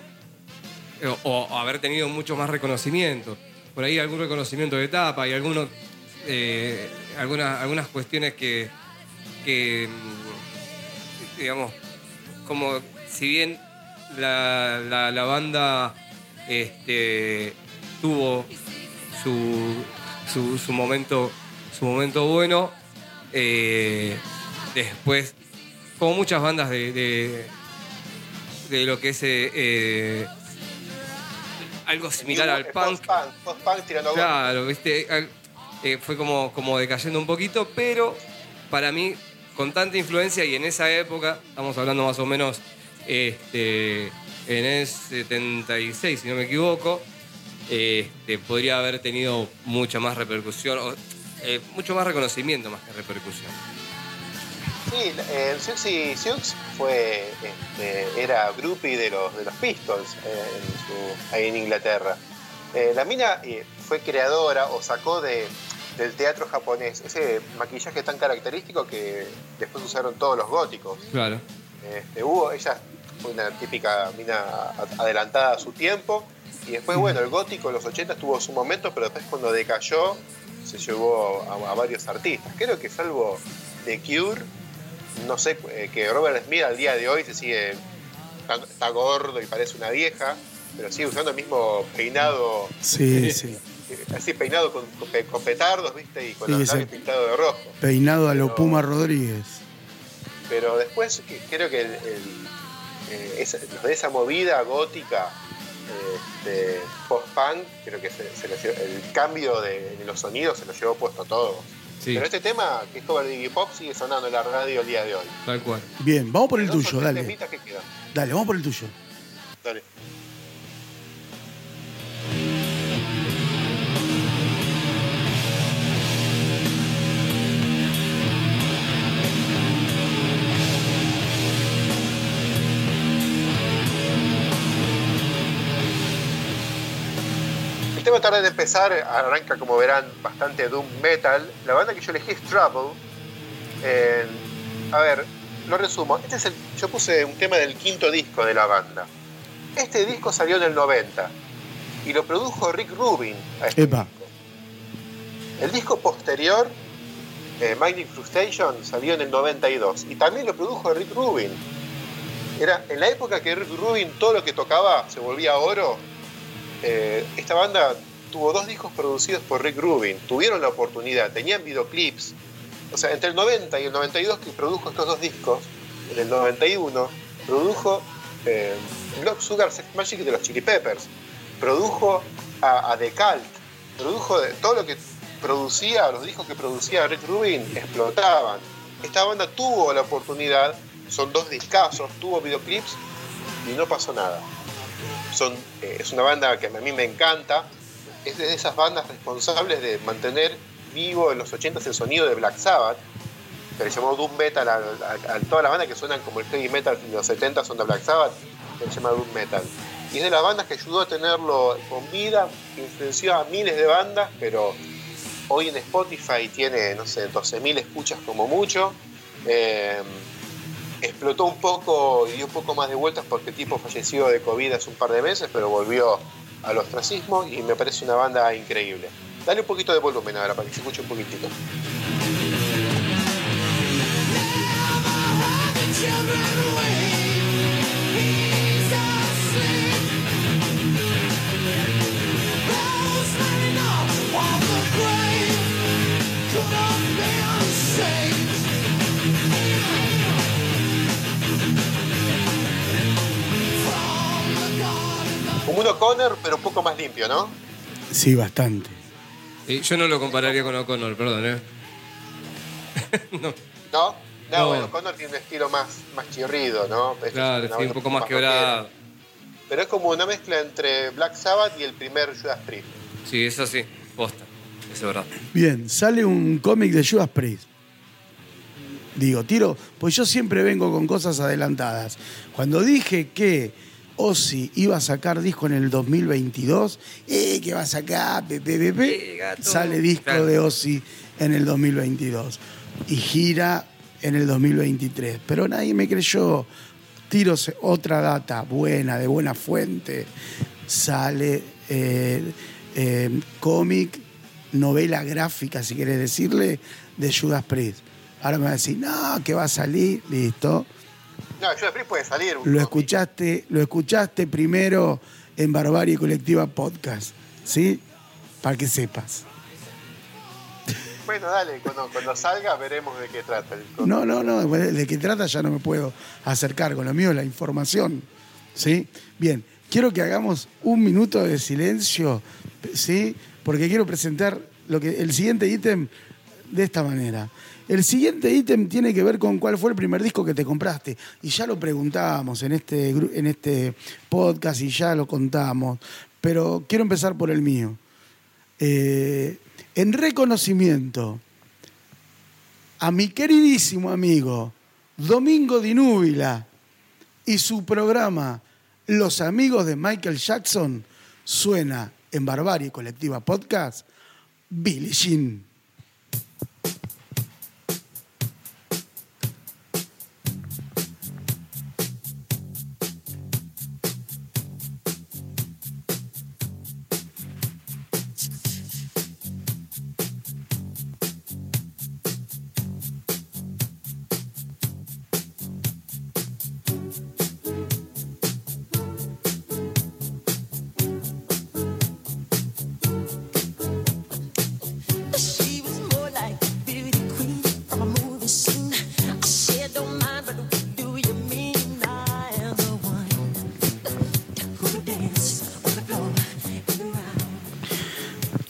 o, o haber tenido mucho más reconocimiento. Por ahí algún reconocimiento de etapa y algunos, eh, algunas, algunas cuestiones que, mm, digamos, como si bien la, la- banda este, tuvo su, su, su momento, su momento bueno, eh, después como muchas bandas de, de, lo que es eh, eh, algo similar al punk. Post-punk, post-punk tirando Claro, ¿viste? Al- eh, fue como, como decayendo un poquito, pero para mí, con tanta influencia y en esa época, estamos hablando más o menos este, en el 76, si no me equivoco, este, podría haber tenido mucha más repercusión, o, eh, mucho más reconocimiento más que repercusión. Sí, el Siouxsie Sioux fue, este, era groupie de los, de los Pistols eh, en su- ahí en Inglaterra. Eh, la mina eh, fue creadora o sacó de, del teatro japonés ese maquillaje tan característico que después usaron todos los góticos. Claro. Este, hubo, ella fue una típica mina adelantada a su tiempo. Y después, bueno, el gótico en los 80 tuvo su momento, pero después cuando decayó se llevó a, a varios artistas. Creo que salvo The Cure, no sé, eh, que Robert Smith al día de hoy se sigue, está, está gordo y parece una vieja, pero sigue usando el mismo peinado Sí, sí. eh, así peinado con, con pe- con petardos, ¿viste? Y con Sí, los labios pintados de rojo. Peinado a lo Puma Rodríguez. Pero después creo que el, el- eh, esa, de esa movida gótica eh, de post-punk, creo que se, se lo llevó- el cambio de, de los sonidos se lo llevó puesto todo. Sí, Pero este tema, que es cover de Iggy Pop, sigue sonando en la radio el día de hoy. tal cual. Bien, vamos por el tuyo, dale. que. Dale, vamos por el tuyo. Dale. Tarda en empezar, arranca como verán bastante doom metal. La banda que yo elegí es Trouble. Eh, a ver, lo resumo. Este es el, yo puse un tema del quinto disco de la banda. Este disco salió en el 90 y lo produjo Rick Rubin. a este disco. El disco posterior, eh, Magnetic Frustration, salió en el 92 y también lo produjo Rick Rubin. Era en la época que Rick Rubin todo lo que tocaba se volvía oro. eh, esta banda tuvo dos discos producidos por Rick Rubin. Tuvieron la oportunidad, tenían videoclips. O sea, entre el 90 y el 92 que produjo estos dos discos, en el 91 produjo eh, Blood Sugar Sex Magic de los Chili Peppers, produjo a, a The produjo todo lo que producía, los discos que producía Rick Rubin explotaban. Esta banda tuvo la oportunidad, son dos discazos, tuvo videoclips y no pasó nada. Son, eh, es una banda que a mí me encanta, es de esas bandas responsables de mantener vivo en los 80s el sonido de Black Sabbath, que le llamó Doom Metal a, a- a toda la banda que suenan como el heavy metal de los 70 son de Black Sabbath, que se llama Doom Metal. Y es de las bandas que ayudó a tenerlo con vida, influenció a miles de bandas, pero hoy en Spotify tiene, no sé, 12.000 escuchas como mucho. Eh, explotó un poco y dio un poco más de vueltas porque el tipo falleció de COVID hace un par de meses, pero volvió al ostracismo y me parece una banda increíble. Dale un poquito de volumen ahora para que se escuche un poquitito. Como un O'Connor, pero un poco más limpio, ¿no? Sí, bastante. Y yo no lo compararía con O'Connor, perdón, ¿eh? ¿No? No, No. bueno, O'Connor tiene un estilo más, más chirrido, ¿no? Esta es Claro, sí, banda un poco más rockera. quebrada. Pero es como una mezcla entre Black Sabbath y el primer Judas Priest. Sí, eso sí, posta. Eso es verdad. Bien, sale un cómic de Judas Priest. Digo, tiro, pues yo siempre vengo con cosas adelantadas. Cuando dije que Ozzy iba a sacar disco en el 2022, eh, que va a sacar, pe, pe, pe, pe, gato. sale disco Claro. de Ozzy en el 2022 y gira en el 2023. Pero nadie me creyó. Tiro otra data buena, de buena fuente. Sale eh, eh, cómic, novela gráfica, si querés decirle, de Judas Priest. Ahora me va a decir, no, que va a salir, listo. Puede salir. un Lo escuchaste, lo escuchaste primero en Barbarie Colectiva Podcast, ¿sí? Para que sepas. Bueno, dale, cuando, cuando salga veremos de qué trata el. No, no, no, de qué trata ya no me puedo hacer cargo. Lo mío la información, ¿sí? Bien, quiero que hagamos un minuto de silencio, ¿sí? Porque quiero presentar lo que, el siguiente ítem de esta manera. El siguiente ítem tiene que ver con cuál fue el primer disco que te compraste. Y ya lo preguntábamos en este, en este podcast y ya lo contamos. Pero quiero empezar por el mío. Eh, en reconocimiento a mi queridísimo amigo Domingo Di Núbila y su programa Los Amigos de Michael Jackson suena en Barbarie Colectiva Podcast Billie Jean.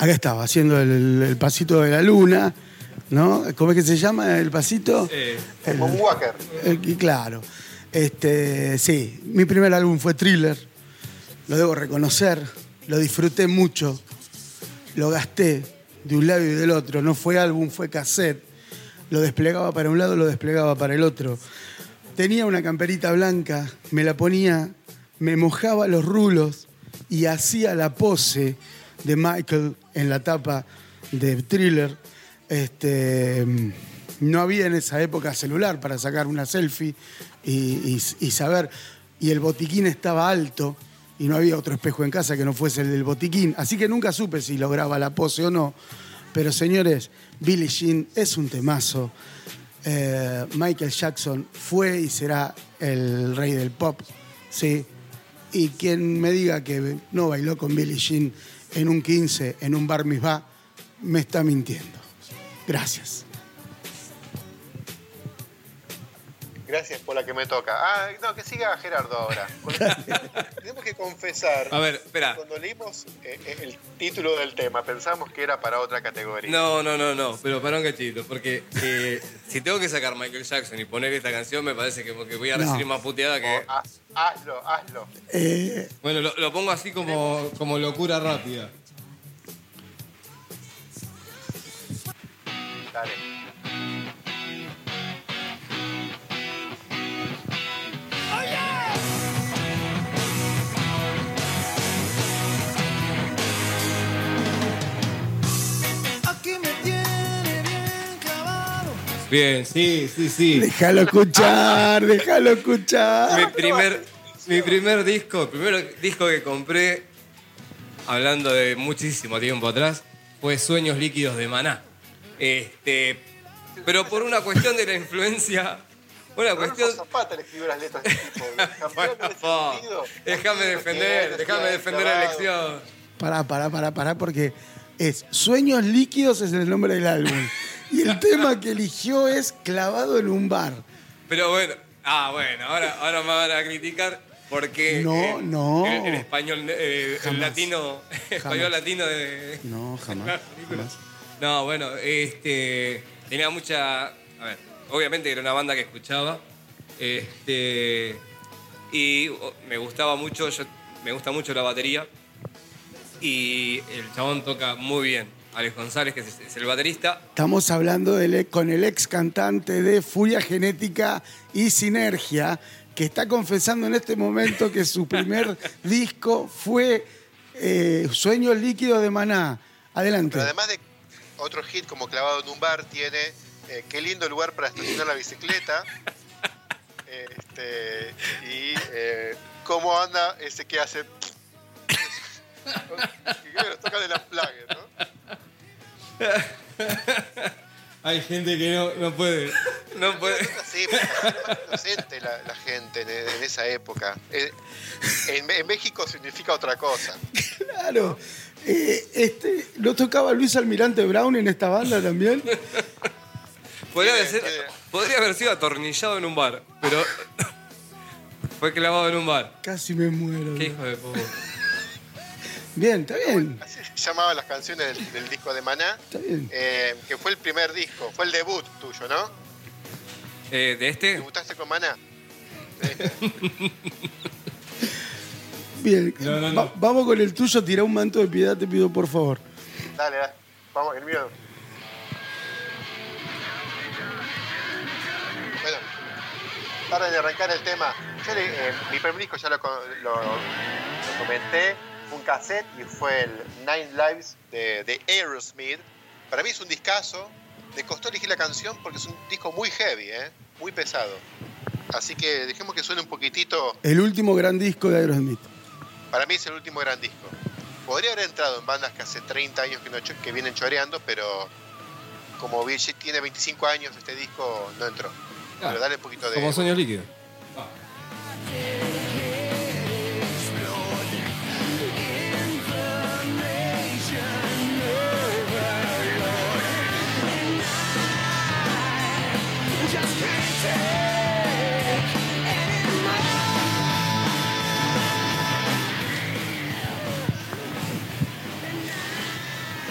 Acá estaba, haciendo el, el pasito de la luna, ¿no? ¿Cómo es que se llama el pasito? Eh, El- Walker. Claro. Este, sí, mi primer álbum fue Thriller. Lo debo reconocer. Lo disfruté mucho. Lo gasté de un lado y del otro. No fue álbum, fue cassette. Lo desplegaba para un lado, lo desplegaba para el otro. Tenía una camperita blanca, me la ponía, me mojaba los rulos y hacía la pose de Michael en la tapa de Thriller. Este, no había en esa época celular para sacar una selfie y, saber. Y el botiquín estaba alto y no había otro espejo en casa que no fuese el del botiquín. Así que nunca supe si lograba la pose o no. Pero señores, Billie Jean es un temazo. Eh, Michael Jackson fue y será el rey del pop, sí. Y quien me diga que no bailó con Billie Jean en un 15, en un bar mitzvah, me está mintiendo. Gracias. Gracias por la que me toca. Ah, no, que siga Gerardo ahora. Tenemos que confesar. A ver, espera. Cuando leímos eh, eh, el título del tema, pensamos que era para otra categoría. No, no, no, no, pero para un cachito, porque eh, si tengo que sacar Michael Jackson y poner esta canción, me parece que, que voy a No. recibir más puteada que... O, haz- hazlo, hazlo. Eh, Bueno, lo, lo pongo así como... como locura rápida. Dale. Bien, sí, sí, sí. déjalo escuchar, déjalo escuchar. Mi primer, mi primer disco, el primer disco que compré, hablando de muchísimo tiempo atrás, fue Sueños Líquidos de Maná. Este, pero por una cuestión de la influencia, una cuestión... Rodolfo Zapata le escribió las letras de este tipo. Bueno, déjame defender, déjame defender la elección. Pará, pará, pará, pará, porque es Sueños Líquidos es el nombre del álbum. Y el tema que eligió es Clavado en un bar. Pero bueno, ah, bueno, ahora, ahora me van a criticar porque No, eh, no. El, el español, eh, el latino, español latino de, No, jamás. jamás. No, bueno, este tenía mucha, a ver, obviamente era una banda que escuchaba, este y me gustaba mucho, yo, me gusta mucho la batería y el chabón toca muy bien. Alex González, que es, el baterista, Estamos hablando con el ex cantante de Furia Genética y Sinergia, que está confesando en este momento que su primer disco fue eh, Sueños Líquidos de Maná. Adelante. Pero además de otro hit como clavado en un bar, tiene eh, qué lindo lugar para estacionar la bicicleta. Este, y eh, cómo anda ese que hace. que creo que lo toca de la plague, ¿no? Hay gente que no, no puede. no puede, Sí, más inocente la, la gente en, en esa época. Eh, en, en México significa otra cosa. Claro. Eh, este, ¿No tocaba Luis Almirante Brown en esta banda también? haber podría haber sido atornillado en un bar, pero fue clavado en un bar. Casi me muero. Qué hijo de puta. Bien, está bien. Así se llamaban las canciones del, del disco de Maná, Está bien. eh, que fue el primer disco, fue el debut tuyo, ¿no? Eh, de este, ¿Debutaste con Maná? Bien. No, no, no. Va- vamos con el tuyo, tira un manto de piedad, te pido por favor. Dale, dale. Vamos, el mío. Bueno, para de arrancar el tema, yo le- eh, mi primer disco ya lo, co- lo- lo comenté, cassette y fue el Nine Lives de, de Aerosmith. Para mí es un discazo, me costó elegir la canción porque es un disco muy heavy, ¿eh? muy pesado. Así que dejemos que suene un poquitito, El último gran disco de Aerosmith. para mí es el último gran disco. Podría haber entrado en bandas que hace 30 años que, no cho- que vienen choreando, pero como tiene 25 años, este disco no entró. Pero dale un poquito de... Como sueños líquidos.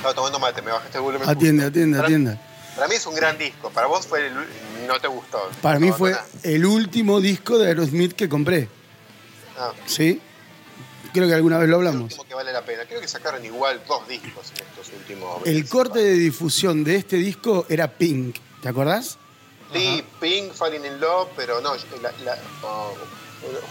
Estaba tomando mate, me bajaste el volumen. Atiende, atiende, para, atiende. Para mí es un gran disco. Para vos fue el, no te gustó. Para mí fue no, el último disco de Aerosmith que compré. no. ¿Sí? Creo que alguna vez lo El hablamos. último que vale la pena. Creo que sacaron igual dos discos en estos últimos. El 25 corte de difusión de este disco era Pink. ¿Te acordás? Sí, Pink, Falling in Love, pero no, la, la, oh,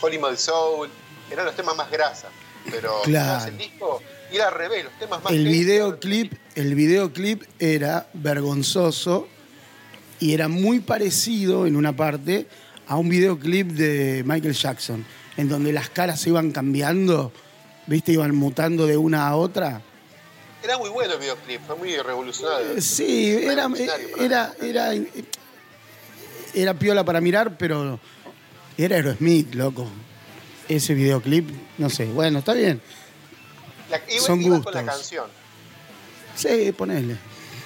Holy Mother Soul, eran los temas más grasa. Pero Claro. el disco y era al revés, los temas más El videoclip, el videoclip era vergonzoso y era muy parecido en una parte a un videoclip de Michael Jackson, en donde las caras se iban cambiando, ¿viste? Iban mutando de una a otra. Era muy bueno el videoclip, fue muy revolucionario. Eh, Sí, era, para era, era, era piola para mirar, pero era Aerosmith, loco. Ese videoclip, no sé, bueno, está bien. La, iba, son iba con la gustos. canción. Sí, ponele.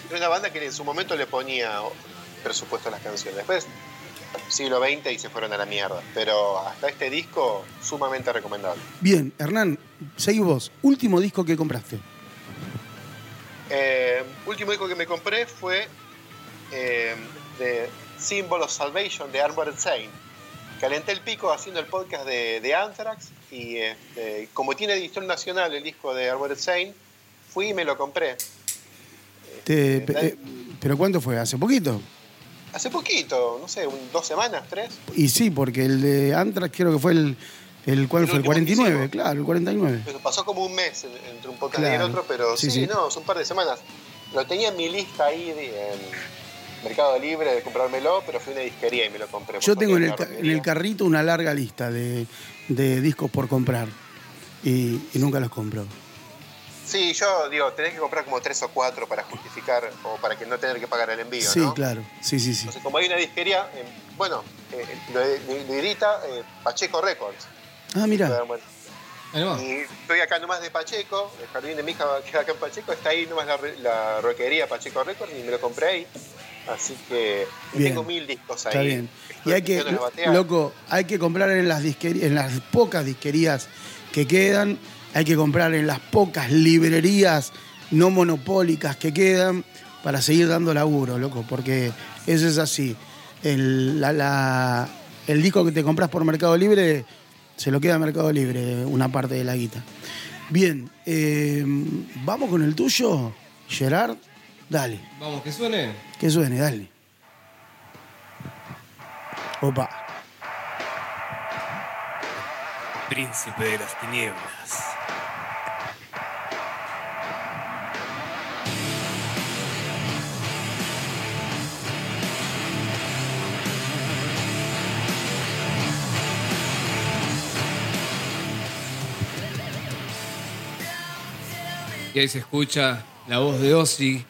Era una banda que en su momento le ponía presupuesto a las canciones. Después, siglo XX y se fueron a la mierda. Pero hasta este disco, sumamente recomendable. Bien, Hernán, seguí vos. Último disco que compraste. Eh, último disco que me compré fue eh, de Symbol of Salvation de Armored Saint. Calenté el pico haciendo el podcast de, de Anthrax y este, como tiene edición nacional el disco de Armored Saint, fui y me lo compré. Te- Eh, eh, ¿Pero cuánto fue? ¿Hace poquito? Hace poquito, no sé, un- dos semanas, tres. Y sí, porque el de Anthrax creo que fue el, el ¿cuál El fue? El último que 49, hicimos. claro, el 49. Pero pasó como un mes en- entre un podcast y Claro. el otro, pero Sí, sí, sí. no, son un par de semanas. Lo tenía en mi lista ahí de, en Mercado Libre de comprármelo, pero fui a una disquería y me lo compré. Yo tengo en el, en el carrito una larga lista de, de discos por comprar y, y nunca los compro. Sí, yo digo, tenés que comprar como tres o cuatro para justificar o para que no tener que pagar el envío, Sí, ¿no? claro, sí, sí, sí. Entonces, como hay una disquería, eh, bueno, eh, lo, lo- lo edita eh, Pacheco Records. Ah, mira. Y estoy acá nomás de Pacheco, el jardín de mi hija queda acá en Pacheco, está ahí nomás la, re- la roquería Pacheco Records y me lo compré ahí. Así que Bien. tengo mil discos ahí. está bien. Y hay que, loco, hay que comprar en las disquerías, en las pocas disquerías que quedan, hay que comprar en las pocas librerías no monopólicas que quedan para seguir dando laburo, loco, porque eso es así. El, la- la- el disco que te compras por Mercado Libre se lo queda a Mercado Libre una parte de la guita. Bien, eh, vamos con el tuyo, Gerard. Dale, Vamos, que suene. Que suene, dale. Opa. Príncipe de las tinieblas. Y ahí se escucha la voz de Ozzy,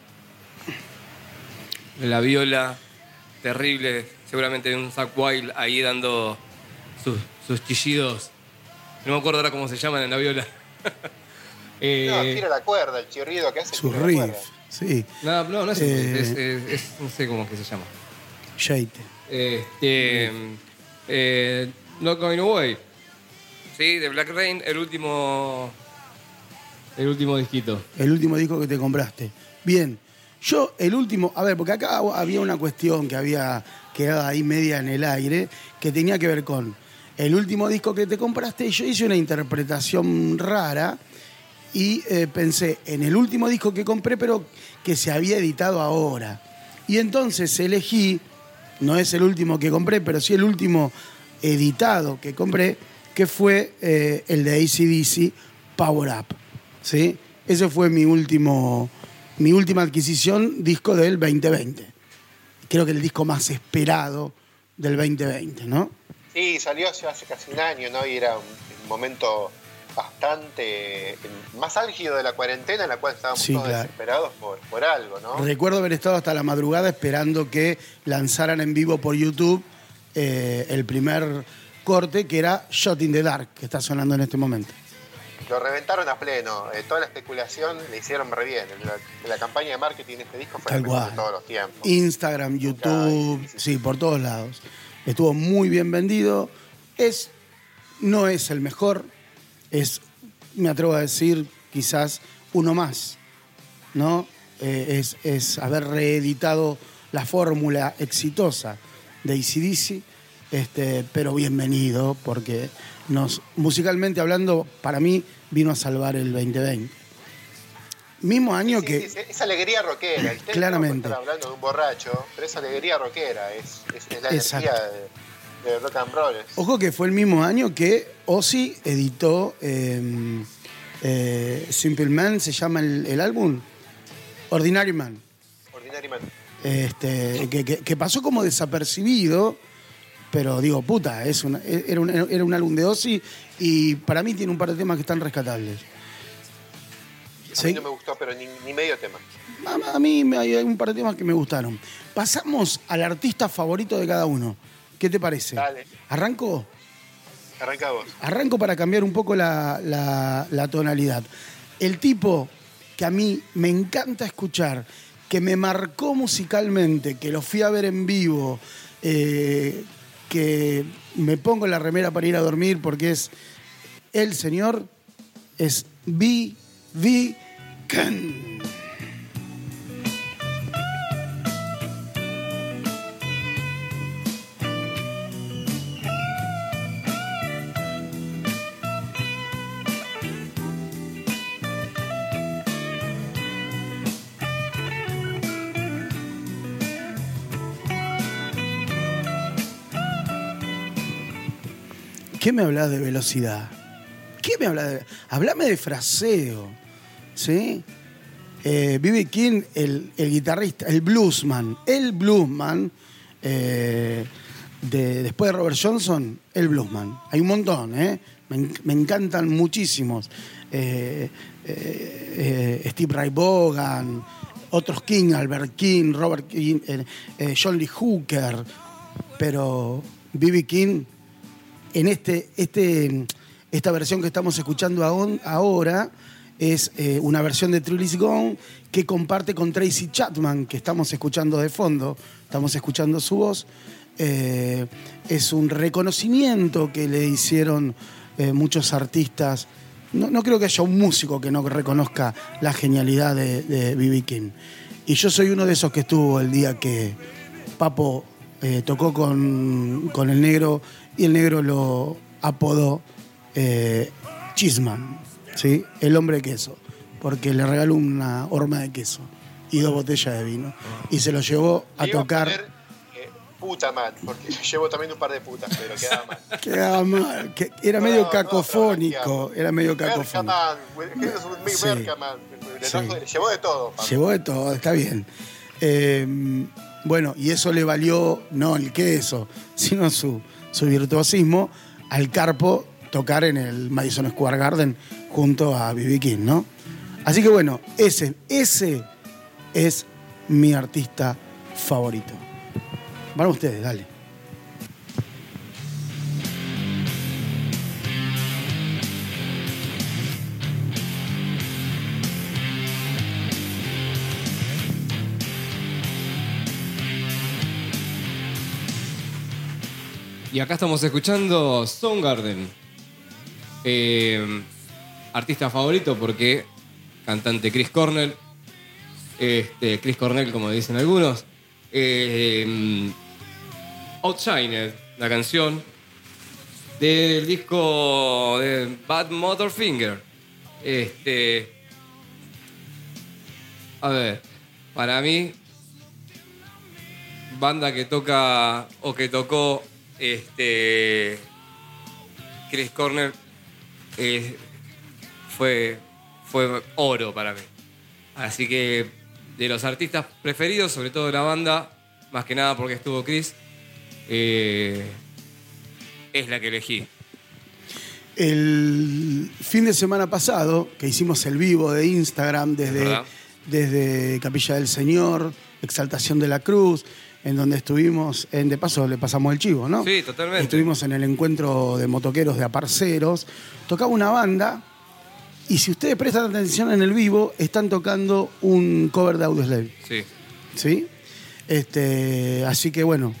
La viola terrible, seguramente de un Zack Wild ahí dando sus, sus chillidos. No me acuerdo ahora cómo se llaman en la viola. Eh, No, tira la cuerda, el chirrido que hace. Su riff, sí. no, no, no es, Eh. es- es- es- no sé cómo es que se llama. Shade. Este, eh, Not Going Away, Sí, de Black Rain, el último. el último disquito. El último disco que te compraste. Bien. Yo, el último, a ver, porque acá había una cuestión que había quedado ahí media en el aire, que tenía que ver con el último disco que te compraste. y Yo hice una interpretación rara y eh, pensé en el último disco que compré, pero que se había editado ahora. Y entonces elegí, no es el último que compré, pero sí el último editado que compré, que fue eh, el de ACDC, Power Up. ¿sí? Ese fue mi último, mi última adquisición, disco del 2020. Creo que el disco más esperado del 2020, ¿no? Sí, salió hace, hace casi un año, ¿no? Y era un, un momento bastante más álgido de la cuarentena, en la cual estábamos Sí, todos claro. desesperados por, por algo, ¿no? Recuerdo haber estado hasta la madrugada esperando que lanzaran en vivo por YouTube eh, el primer corte, que era Shot in the Dark, que está sonando en este momento. Lo reventaron a pleno. eh, toda la especulación le hicieron re bien. La, la campaña de marketing de este disco fue Tal cual. de todos los tiempos. Instagram, YouTube, sí, por todos lados. Estuvo muy bien vendido. Es, no es el mejor, es, me atrevo a decir, quizás uno más. ¿no? Eh, es, es haber reeditado la fórmula exitosa de ACDC, este, pero bienvenido, porque nos, musicalmente hablando, para mí vino a salvar el 2020. Mismo año Sí, que... sí, es alegría rockera. Ustedes Claramente. Están hablando de un borracho, pero es alegría rockera, es, es- es la Exacto. energía de, de rock and roll. Ojo que fue el mismo año que Ozzy editó eh, eh, Simple Man, se llama el, el álbum, Ordinary Man. Ordinary Man. Este, que, que- que pasó como desapercibido, pero digo, puta, es una- era, un, era un álbum de Ozzy y para mí tiene un par de temas que están rescatables. A ¿Sí? mí no me gustó, pero ni, ni medio tema. A, a mí me- hay un par de temas que me gustaron. Pasamos al artista favorito de cada uno. ¿Qué te parece? Dale. ¿Arranco? Arranca vos. Arranco para cambiar un poco la, la- la tonalidad. El tipo que a mí me encanta escuchar, que me marcó musicalmente, que lo fui a ver en vivo, eh, que me pongo la remera para ir a dormir porque es el señor, es B. V. Ken. ¿Qué me hablas de velocidad? ¿Qué me hablas de.? Hablame de fraseo. ¿Sí? Eh, B.B. King, el, el guitarrista, el bluesman. El bluesman. eh, de, después de Robert Johnson, el bluesman. Hay un montón, ¿eh? Me, en- me encantan muchísimos. Eh, eh, Steve Ray Vaughan, otros King, Albert King, Robert King, John Lee Hooker. Pero B.B. King en este, este, esta versión que estamos escuchando ahora es eh, una versión de Trillis Gone que comparte con Tracy Chapman, que estamos escuchando de fondo, estamos escuchando su voz. Eh, es un reconocimiento que le hicieron eh, muchos artistas. No, creo que haya un músico que no reconozca la genialidad de B.B. King. Y yo soy uno de esos que estuvo el día que Papo tocó con, con el negro y el negro lo apodó eh, Chisman, ¿sí? el hombre queso, porque le regaló una horma de queso y dos botellas de vino. Y se lo llevó a Le tocar. poner, eh, puta man, porque llevo también un par de putas, pero quedaba mal. Quedaba mal, que era No, medio no, cacofónico, era medio cacofónico. Berkaman, güey, ¿qué es un Sí. Sí. trajo- le llevó de todo. papá. Llevó de todo, está bien. Eh, bueno, y eso le valió, no el queso, sino su, su virtuosismo al Carpo tocar en el Madison Square Garden junto a B.B. King, ¿no? Así que bueno, ese, ese es mi artista favorito. Van ustedes, dale. Y acá estamos escuchando Soundgarden. Eh, artista favorito porque cantante Chris Cornell. Este, Chris Cornell, como dicen algunos. Eh, Outshined, la canción del disco de Bad Motor Finger. Este. A ver, para mí, banda que toca o que tocó este Chris Corner eh, fue, fue oro para mí. Así que de los artistas preferidos, sobre todo de la banda, más que nada porque estuvo Chris, eh, es la que elegí. El fin de semana pasado, que hicimos el vivo de Instagram desde, desde Capilla del Señor, Exaltación de la Cruz, en donde estuvimos, en, de paso le pasamos el chivo, ¿no? Sí, totalmente. Estuvimos en el encuentro de motoqueros de Aparceros, tocaba una banda, y si ustedes prestan atención en el vivo, están tocando un cover de Audioslave. Sí. ¿sí? Este, así que bueno,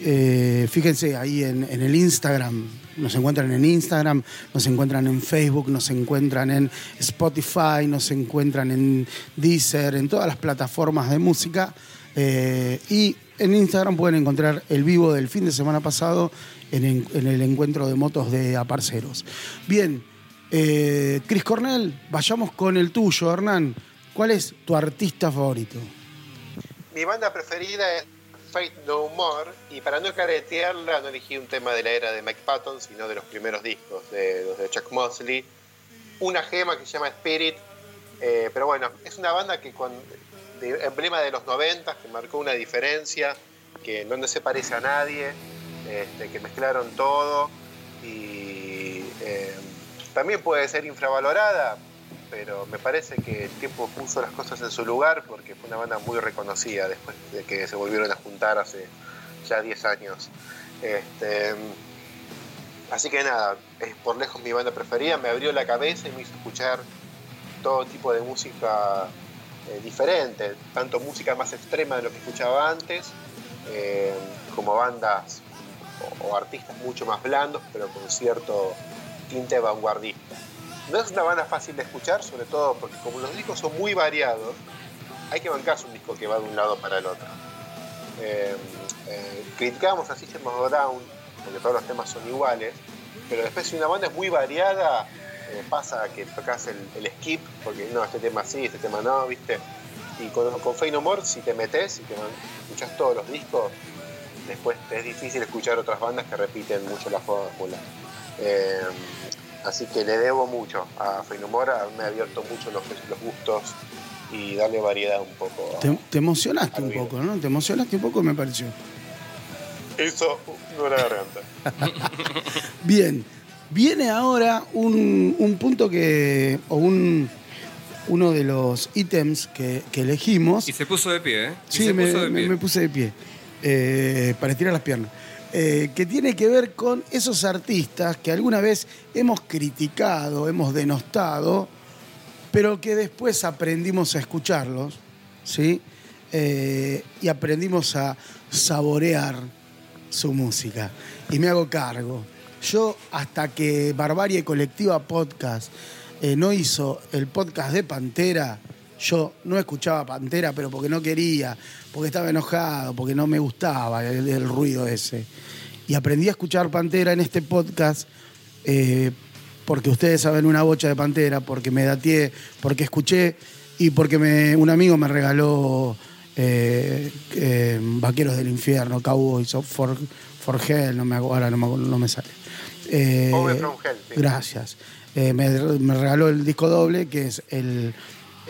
eh, fíjense ahí en, en el Instagram Nos encuentran en Instagram, nos encuentran en Facebook, nos encuentran en Spotify, nos encuentran en Deezer, en todas las plataformas de música. Eh, y en Instagram pueden encontrar el vivo del fin de semana pasado en, el encuentro de motos de Aparceros. Bien, eh, Chris Cornell, vayamos con el tuyo, Hernán. ¿Cuál es tu artista favorito? Mi banda preferida es Fate No More y para no caretearla no elegí un tema de la era de Mike Patton, sino de los primeros discos, de los de Chuck Mosley. Una gema que se llama Spirit, eh, pero bueno, es una banda que con emblema de los 90 que marcó una diferencia, que no se parece a nadie, este, que mezclaron todo y eh, también puede ser infravalorada, pero me parece que el tiempo puso las cosas en su lugar porque fue una banda muy reconocida después de que se volvieron a juntar hace ya 10 años. Este, así que nada, es por lejos mi banda preferida, me abrió la cabeza y me hizo escuchar todo tipo de música eh, diferente, tanto música más extrema de lo que escuchaba antes, eh, como bandas o, o artistas mucho más blandos, pero con cierto tinte vanguardista. No es una banda fácil de escuchar, sobre todo porque como los discos son muy variados, hay que bancarse un disco que va de un lado para el otro. Eh, eh, criticamos a System Down porque todos los temas son iguales, pero después si una banda es muy variada, eh, pasa que tocas el, el skip, porque no, este tema sí, este tema no, ¿viste? Y con, con Fey No More, si te metes y te escuchas todos los discos, después es difícil escuchar otras bandas que repiten mucho la fórmula. Eh, así que le debo mucho a Fey No More, me ha abierto mucho los, los gustos y darle variedad un poco. a- Te, te emocionaste un poco, ¿no? Te emocionaste un poco, me pareció. Eso no la garganta. Bien, viene ahora un, un punto que, o un, uno de los ítems que, que elegimos. Y se puso de pie, ¿eh? Y Sí, se me, puso de me- pie. me puse de pie eh, para estirar las piernas. Eh, que tiene que ver con esos artistas que alguna vez hemos criticado, hemos denostado, pero que después aprendimos a escucharlos, ¿sí? Eh, y aprendimos a saborear su música. Y me hago cargo. Yo, hasta que Barbarie Colectiva Podcast eh, no hizo el podcast de Pantera, yo no escuchaba Pantera, pero porque no quería, porque estaba enojado, porque no me gustaba el, ruido ese. Y aprendí a escuchar Pantera en este podcast eh, porque ustedes saben una bocha de Pantera, porque me dateé, porque escuché y porque un amigo me regaló eh, Vaqueros del Infierno, Cowboys for, for Hell, ahora no me sale. Eh, from Hell, sí. Gracias. Eh, me, me regaló el disco doble, que es el,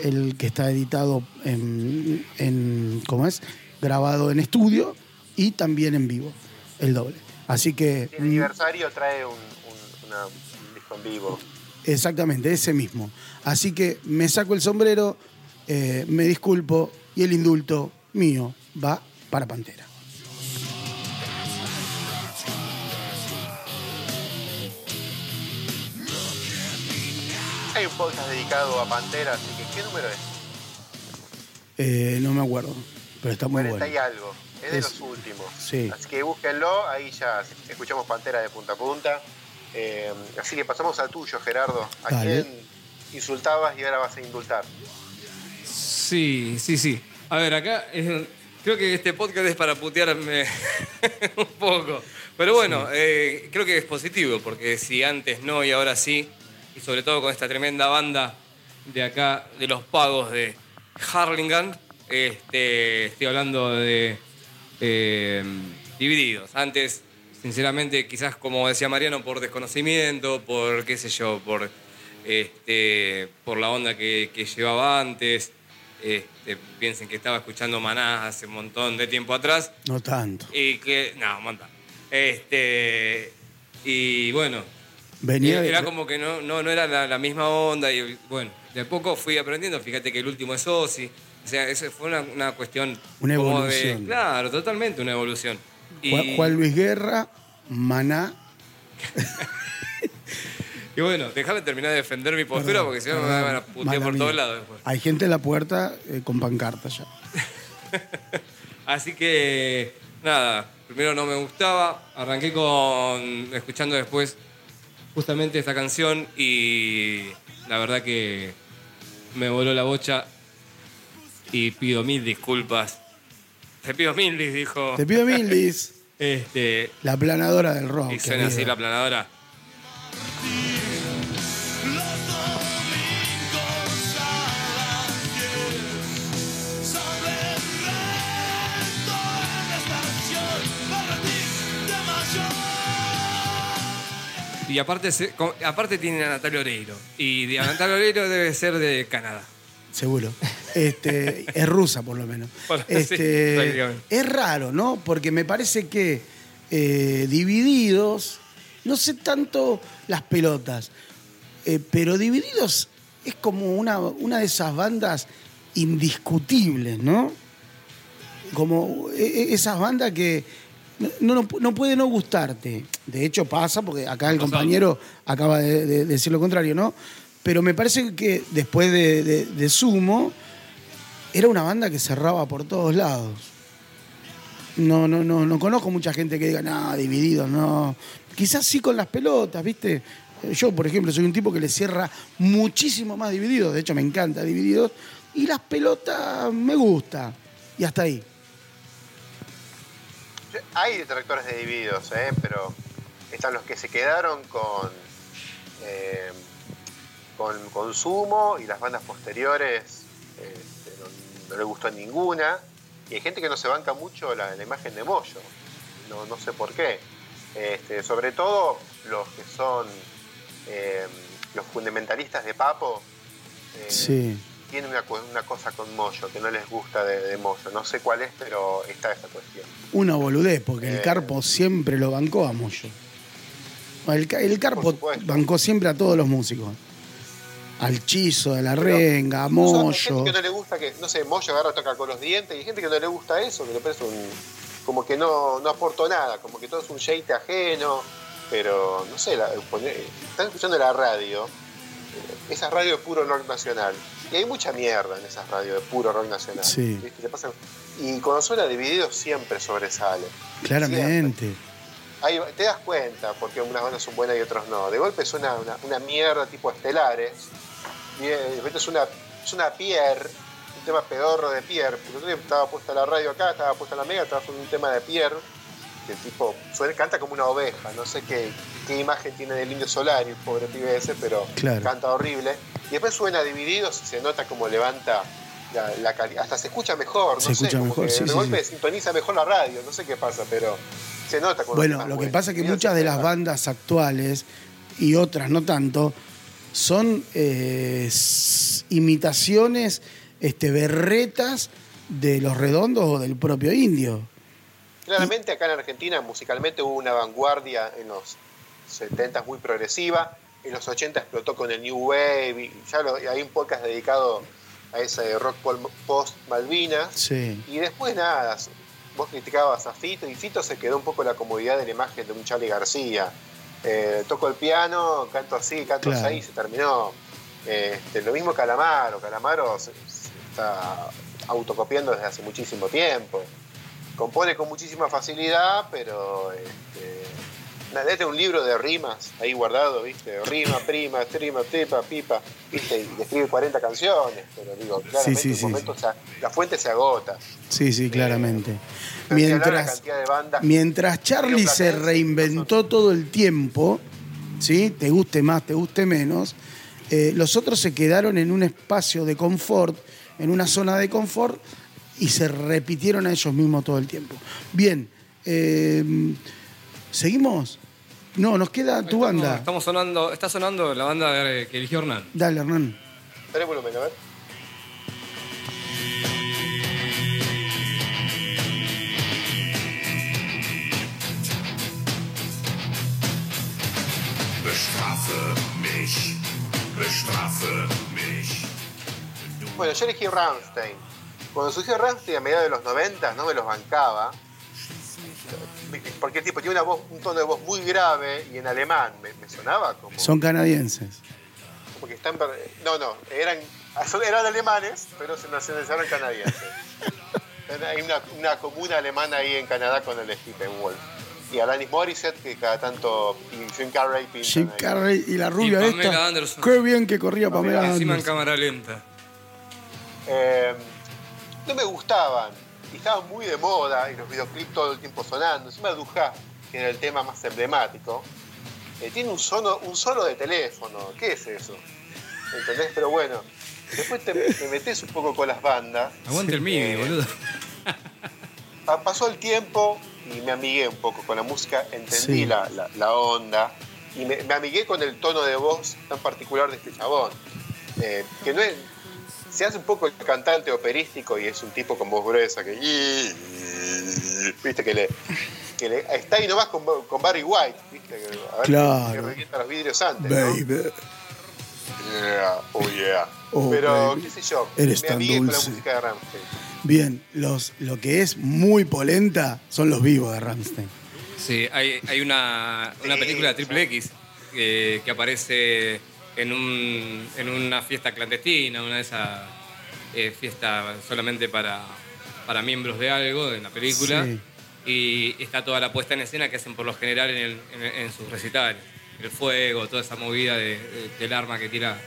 el que está editado en, en- ¿cómo es? Grabado en estudio y también en vivo, el doble. Así que... El aniversario trae un, un- una- un disco en vivo. Exactamente, ese mismo. Así que me saco el sombrero, eh, me disculpo y el indulto mío va para Pantera. Hay un podcast dedicado a Pantera, así que ¿qué número es? Eh, no me acuerdo, pero está muy 40 bueno. y algo. Es de Es- los últimos. sí. Así que búsquenlo, ahí ya escuchamos Pantera de punta a punta. Eh, así que pasamos al tuyo, Gerardo. ¿A Dale. quién insultabas y ahora vas a indultar? Sí, sí, sí. A ver, acá es- creo que este podcast es para putearme un poco. Pero bueno, eh, creo que es positivo, porque si antes no y ahora sí, y sobre todo con esta tremenda banda de acá, de los pagos de Harlingham, este, estoy hablando de eh, Divididos. Antes, sinceramente, quizás como decía Mariano, por desconocimiento, por qué sé yo, por, este, por la onda que, que llevaba antes. Este, piensen que estaba escuchando Maná hace un montón de tiempo atrás No tanto. y que, no, un montón. Este, y bueno, Venía de- era como que no, no, no era la, la misma onda y bueno, de poco fui aprendiendo, fíjate que el último es Ozzy, o sea, eso fue una, una cuestión Una como de- evolución. claro, totalmente una evolución. Y, Juan, Luis Guerra, Maná. y bueno, déjame terminar de defender mi postura Perdón, porque si no me van a putear por todos lados después. Hay gente en la puerta eh, con pancarta ya. Así que, nada, primero no me gustaba, arranqué con escuchando después justamente esta canción y la verdad que me voló la bocha y pido mil disculpas. Te pido mil, dis, dijo. Te pido mil, Liz. Este, La planadora del rock. y suena así la planadora. Y aparte, se- co- aparte tienen a Natalia Oreiro. Y de- a Natalia Oreiro debe ser de Canadá. Seguro. Este, es rusa, por lo menos. Bueno, sí, Este, prácticamente. es raro, ¿no? Porque me parece que eh, Divididos, no sé tanto las pelotas, eh, pero Divididos es como una, una de esas bandas indiscutibles, ¿no? Como e- e- esas bandas que no, no, no puede no gustarte. De hecho pasa, porque acá el compañero acaba de, de decir lo contrario, ¿no? Pero me parece que después de, de- de Sumo, era una banda que cerraba por todos lados. No, no, no, no conozco mucha gente que diga, nada, divididos, no. Quizás sí con las pelotas, ¿viste? Yo, por ejemplo, soy un tipo que le cierra muchísimo más divididos. De hecho, me encanta divididos. Y las pelotas me gusta. Y hasta ahí. Hay detractores de Divididos, ¿eh? pero están los que se quedaron con, eh, con Consumo y las bandas posteriores este, no, no le gustó ninguna. Y hay gente que no se banca mucho la, imagen de Moyo. No, no sé por qué. Este, sobre todo los que son eh, los fundamentalistas de Papo. eh, Sí. Tienen una, una cosa con Moyo que no les gusta de, de Moyo. No sé cuál es, pero está esta cuestión. Una boludez, porque el Eh. Carpo siempre lo bancó a Moyo. El, ca- el Carpo bancó siempre a todos los músicos. Al Chizo, a la Pero Renga, a incluso hay Moyo. gente que no le gusta que, no sé, Moyo agarra toca con los dientes y hay gente que no le gusta eso, que le parece un. como que no, no aportó nada, como que todo es un jeite ajeno, pero no sé, la, están escuchando la radio, eh, esa radio de puro rock nacional, y hay mucha mierda en esas radios de puro rock nacional. Sí. pasan- y cuando suena dividido siempre sobresale. Claramente. Ahí te das cuenta porque unas bandas son buenas y otras no. De golpe suena una, una mierda tipo estelares. Y eh, de repente es una, es una Pierre, un tema pedorro de Pierre. Porque estaba puesta la radio acá, estaba puesta la mega, estaba con un tema de Pierre. Que el tipo suena, canta como una oveja. No sé qué, qué imagen tiene del indio Solari, el pobre pibe ese, pero Claro. canta horrible. Y después suena dividido, se nota como levanta la, la calidad. Hasta se escucha mejor, no Se sé. escucha como mejor, que sí, de sí, golpe sí. sintoniza mejor la radio, no sé qué pasa, pero se nota Bueno, lo que pasa es que muchas de las bandas actuales y otras no tanto son eh, imitaciones este, berretas de los redondos o del propio indio. Claramente acá en Argentina musicalmente hubo una vanguardia en los 70 muy progresiva, en los 80 explotó con el New Wave, y ya lo- hay un podcast dedicado a ese rock post Malvinas, Sí. y después nada, vos criticabas a Fito, y Fito se quedó un poco la comodidad de la imagen de un Charlie García. Eh, toco el piano, canto así, canto Claro. así, se terminó. Este, lo mismo Calamaro, Calamaro se- se está autocopiando desde hace muchísimo tiempo compone con muchísima facilidad, pero este, este es un libro de rimas ahí guardado, ¿viste? Rima, prima, trima, tepa, pipa, ¿viste? Y escribe 40 canciones, pero digo, claramente sí, en sí, momento sí. o sea, la fuente se agota. Sí, sí, claramente. De la Mientras, cantidad de bandas mientras Charlie se reinventó todo el tiempo, ¿sí? te guste más, te guste menos, eh, los otros se quedaron en un espacio de confort, en una zona de confort, y se repitieron a ellos mismos todo el tiempo. Bien, eh, ¿seguimos? No, nos queda tu Estamos- banda. Estamos sonando, está sonando la banda de- que eligió Hernán. Dale, Hernán. Tenés volumen, a ver. Bestrafe mich, bestrafe mich. Bueno, yo elegí Rammstein. Cuando surgió Rammstein a mediados de los 90 no me los bancaba. Porque tipo tiene una voz, un tono de voz muy grave y en alemán me, me sonaba como, Son canadienses. como que están no no eran eran alemanes pero se nacionalizaron canadienses Hay una, una comuna alemana ahí en Canadá con el Steppenwolf. Y Alanis Morissette, que cada tanto. Y Jim Carrey pintan Jim ahí. Carrey y la rubia Pamela esta. Anderson. Qué bien que corría Pamela Encima en Anderson. cámara lenta. Eh, no me gustaban. Y estaban muy de moda y los videoclips todo el tiempo sonando. Encima Dujá, que era el tema más emblemático, eh, tiene un, sono, un solo de teléfono. ¿Qué es eso? ¿Entendés? Pero bueno, después te, te metes un poco con las bandas. Aguante el MIDI, Eh, boludo. Pa- pasó el tiempo y me amigué un poco con la música, entendí Sí. la, la- la onda y me, me amigué con el tono de voz tan particular de este chabón. Eh, que no es. Se hace un poco el cantante operístico y es un tipo con voz gruesa que. Viste que le. Que le- está ahí nomás con, con Barry White, ¿viste? Que- A ver Claro. que revienta los vidrios antes. ¿no? Baby. Yeah, oh yeah. Oh, Pero, baby. qué sé yo, Eres me tan amigué con la dulce. música de Rammstein. Bien, los, lo que es muy polenta son los vivos de Ramstein. Sí, hay, hay una, una película de Triple. X que, que aparece en, un, en una fiesta clandestina, una de esas eh, fiestas solamente para, para miembros de algo en la película. Sí. Y está toda la puesta en escena que hacen por lo general en, el- en- en sus recitales. El fuego, toda esa movida de- de- del arma que tira.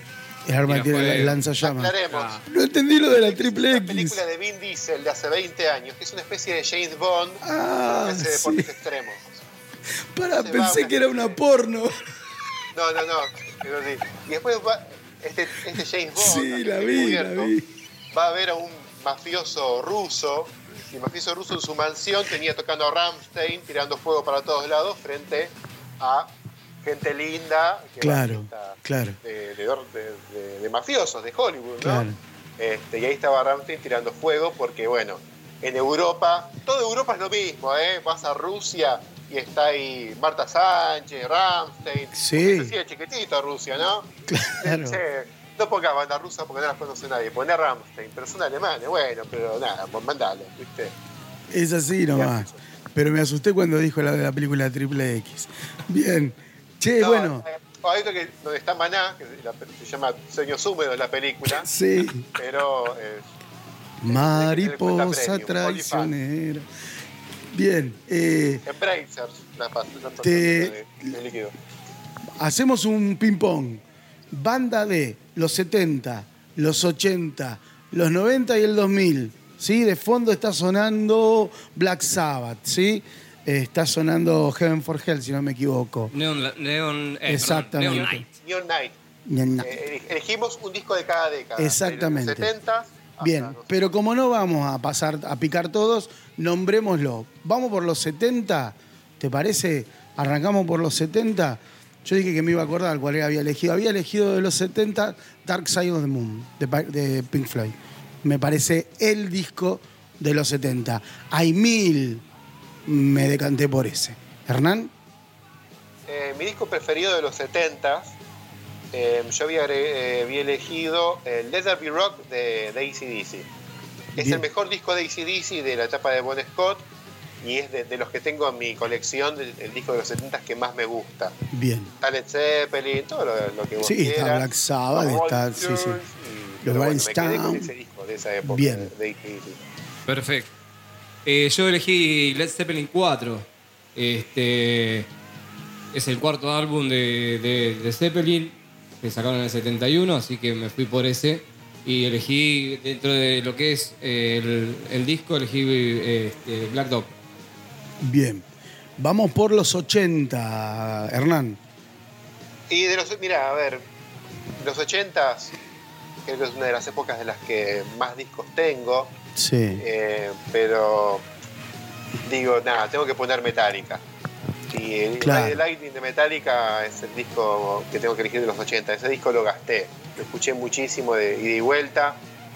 El arma que tira tiene el lanzallamas. Ah. No entendí lo de la Es triple una X. película de Vin Diesel de hace 20 años, que es una especie de James Bond Ah, que hace sí. deportes extremos. Para, Se pensé que era una porno. No, no, no. Pero sí. Y después va este, este James Bond, Sí, la vi, la encubierto, vi. va a ver a un mafioso ruso. Y el mafioso ruso en su mansión tenía tocando a Ramstein, tirando fuego para todos lados, frente a gente linda. que Claro, claro. De, de- de- de- de mafiosos, de Hollywood, ¿no? Claro. Este, y ahí estaba Ramstein tirando fuego porque, bueno, en Europa, toda Europa es lo mismo, ¿eh? Vas a Rusia y está ahí Marta Sánchez, Ramstein. Sí. Se sigue chiquitito Rusia, ¿no? Claro. Che, no pongas banda rusa porque no las conoce nadie. Poné Ramstein, pero son alemanes, bueno, pero nada, pues mandalo, ¿viste? Es así nomás. Pero me asusté cuando dijo la de la película Triple X. Bien. Che, No, bueno. eh, hay otro que, donde está Maná, que se llama Sueños Húmedos la película, Sí. pero eh, Mariposa traicionera. Bien. eh, Embracers, la, de, de líquido. hacemos un ping-pong. Banda de los 70, los 80, los 90 y el 2000. ¿sí? De fondo está sonando Black Sabbath. ¿sí? Eh, está sonando Heaven for Hell, si no me equivoco. Neon, Neon, eh, perdón, Exactamente. Neon Night. Neon Night. Ña, ña. Eh, elegimos un disco de cada década. Exactamente. De los 70 hasta Bien, pero como no vamos a pasar a picar todos, nombrémoslo. Vamos por los 70, ¿te parece? Arrancamos por los 70. Yo dije que me iba a acordar cuál había elegido. Había elegido de los 70 Dark Side of the Moon, de Pink Floyd. Me parece el disco de los 70. Hay mil, me decanté por ese. Hernán, Eh, mi disco preferido de los 70 eh, yo había, eh, había elegido el Let There Be Rock de, de ACDC. Es Bien. el mejor disco de ACDC de la etapa de Bon Scott y es de, de los que tengo en mi colección el disco de los 70 que más me gusta. bien. Está Led Zeppelin, todo lo, lo que vos Sí, está quieras. Black Sabbath, está- sí, sí. Y- Los pero bueno, Rolling me quedé con Stones. ese disco de esa época Bien. de, de AC/DC. Perfecto. Eh, yo elegí Led Zeppelin 4. Este es el cuarto álbum de, de, de Zeppelin que sacaron en el 71, así que me fui por ese. Y elegí, dentro de lo que es eh, el, el disco, elegí eh, este, Black Dog. Bien. Vamos por los 80, Hernán. Y de los, mira, a ver, los 80s, creo que es una de las épocas de las que más discos tengo, Sí. eh, pero digo, nada, tengo que poner Metallica. Y el Claro. Ride the Lightning de Metallica es el disco que tengo que elegir de los 80. Ese disco lo gasté, lo escuché muchísimo de ida y vuelta.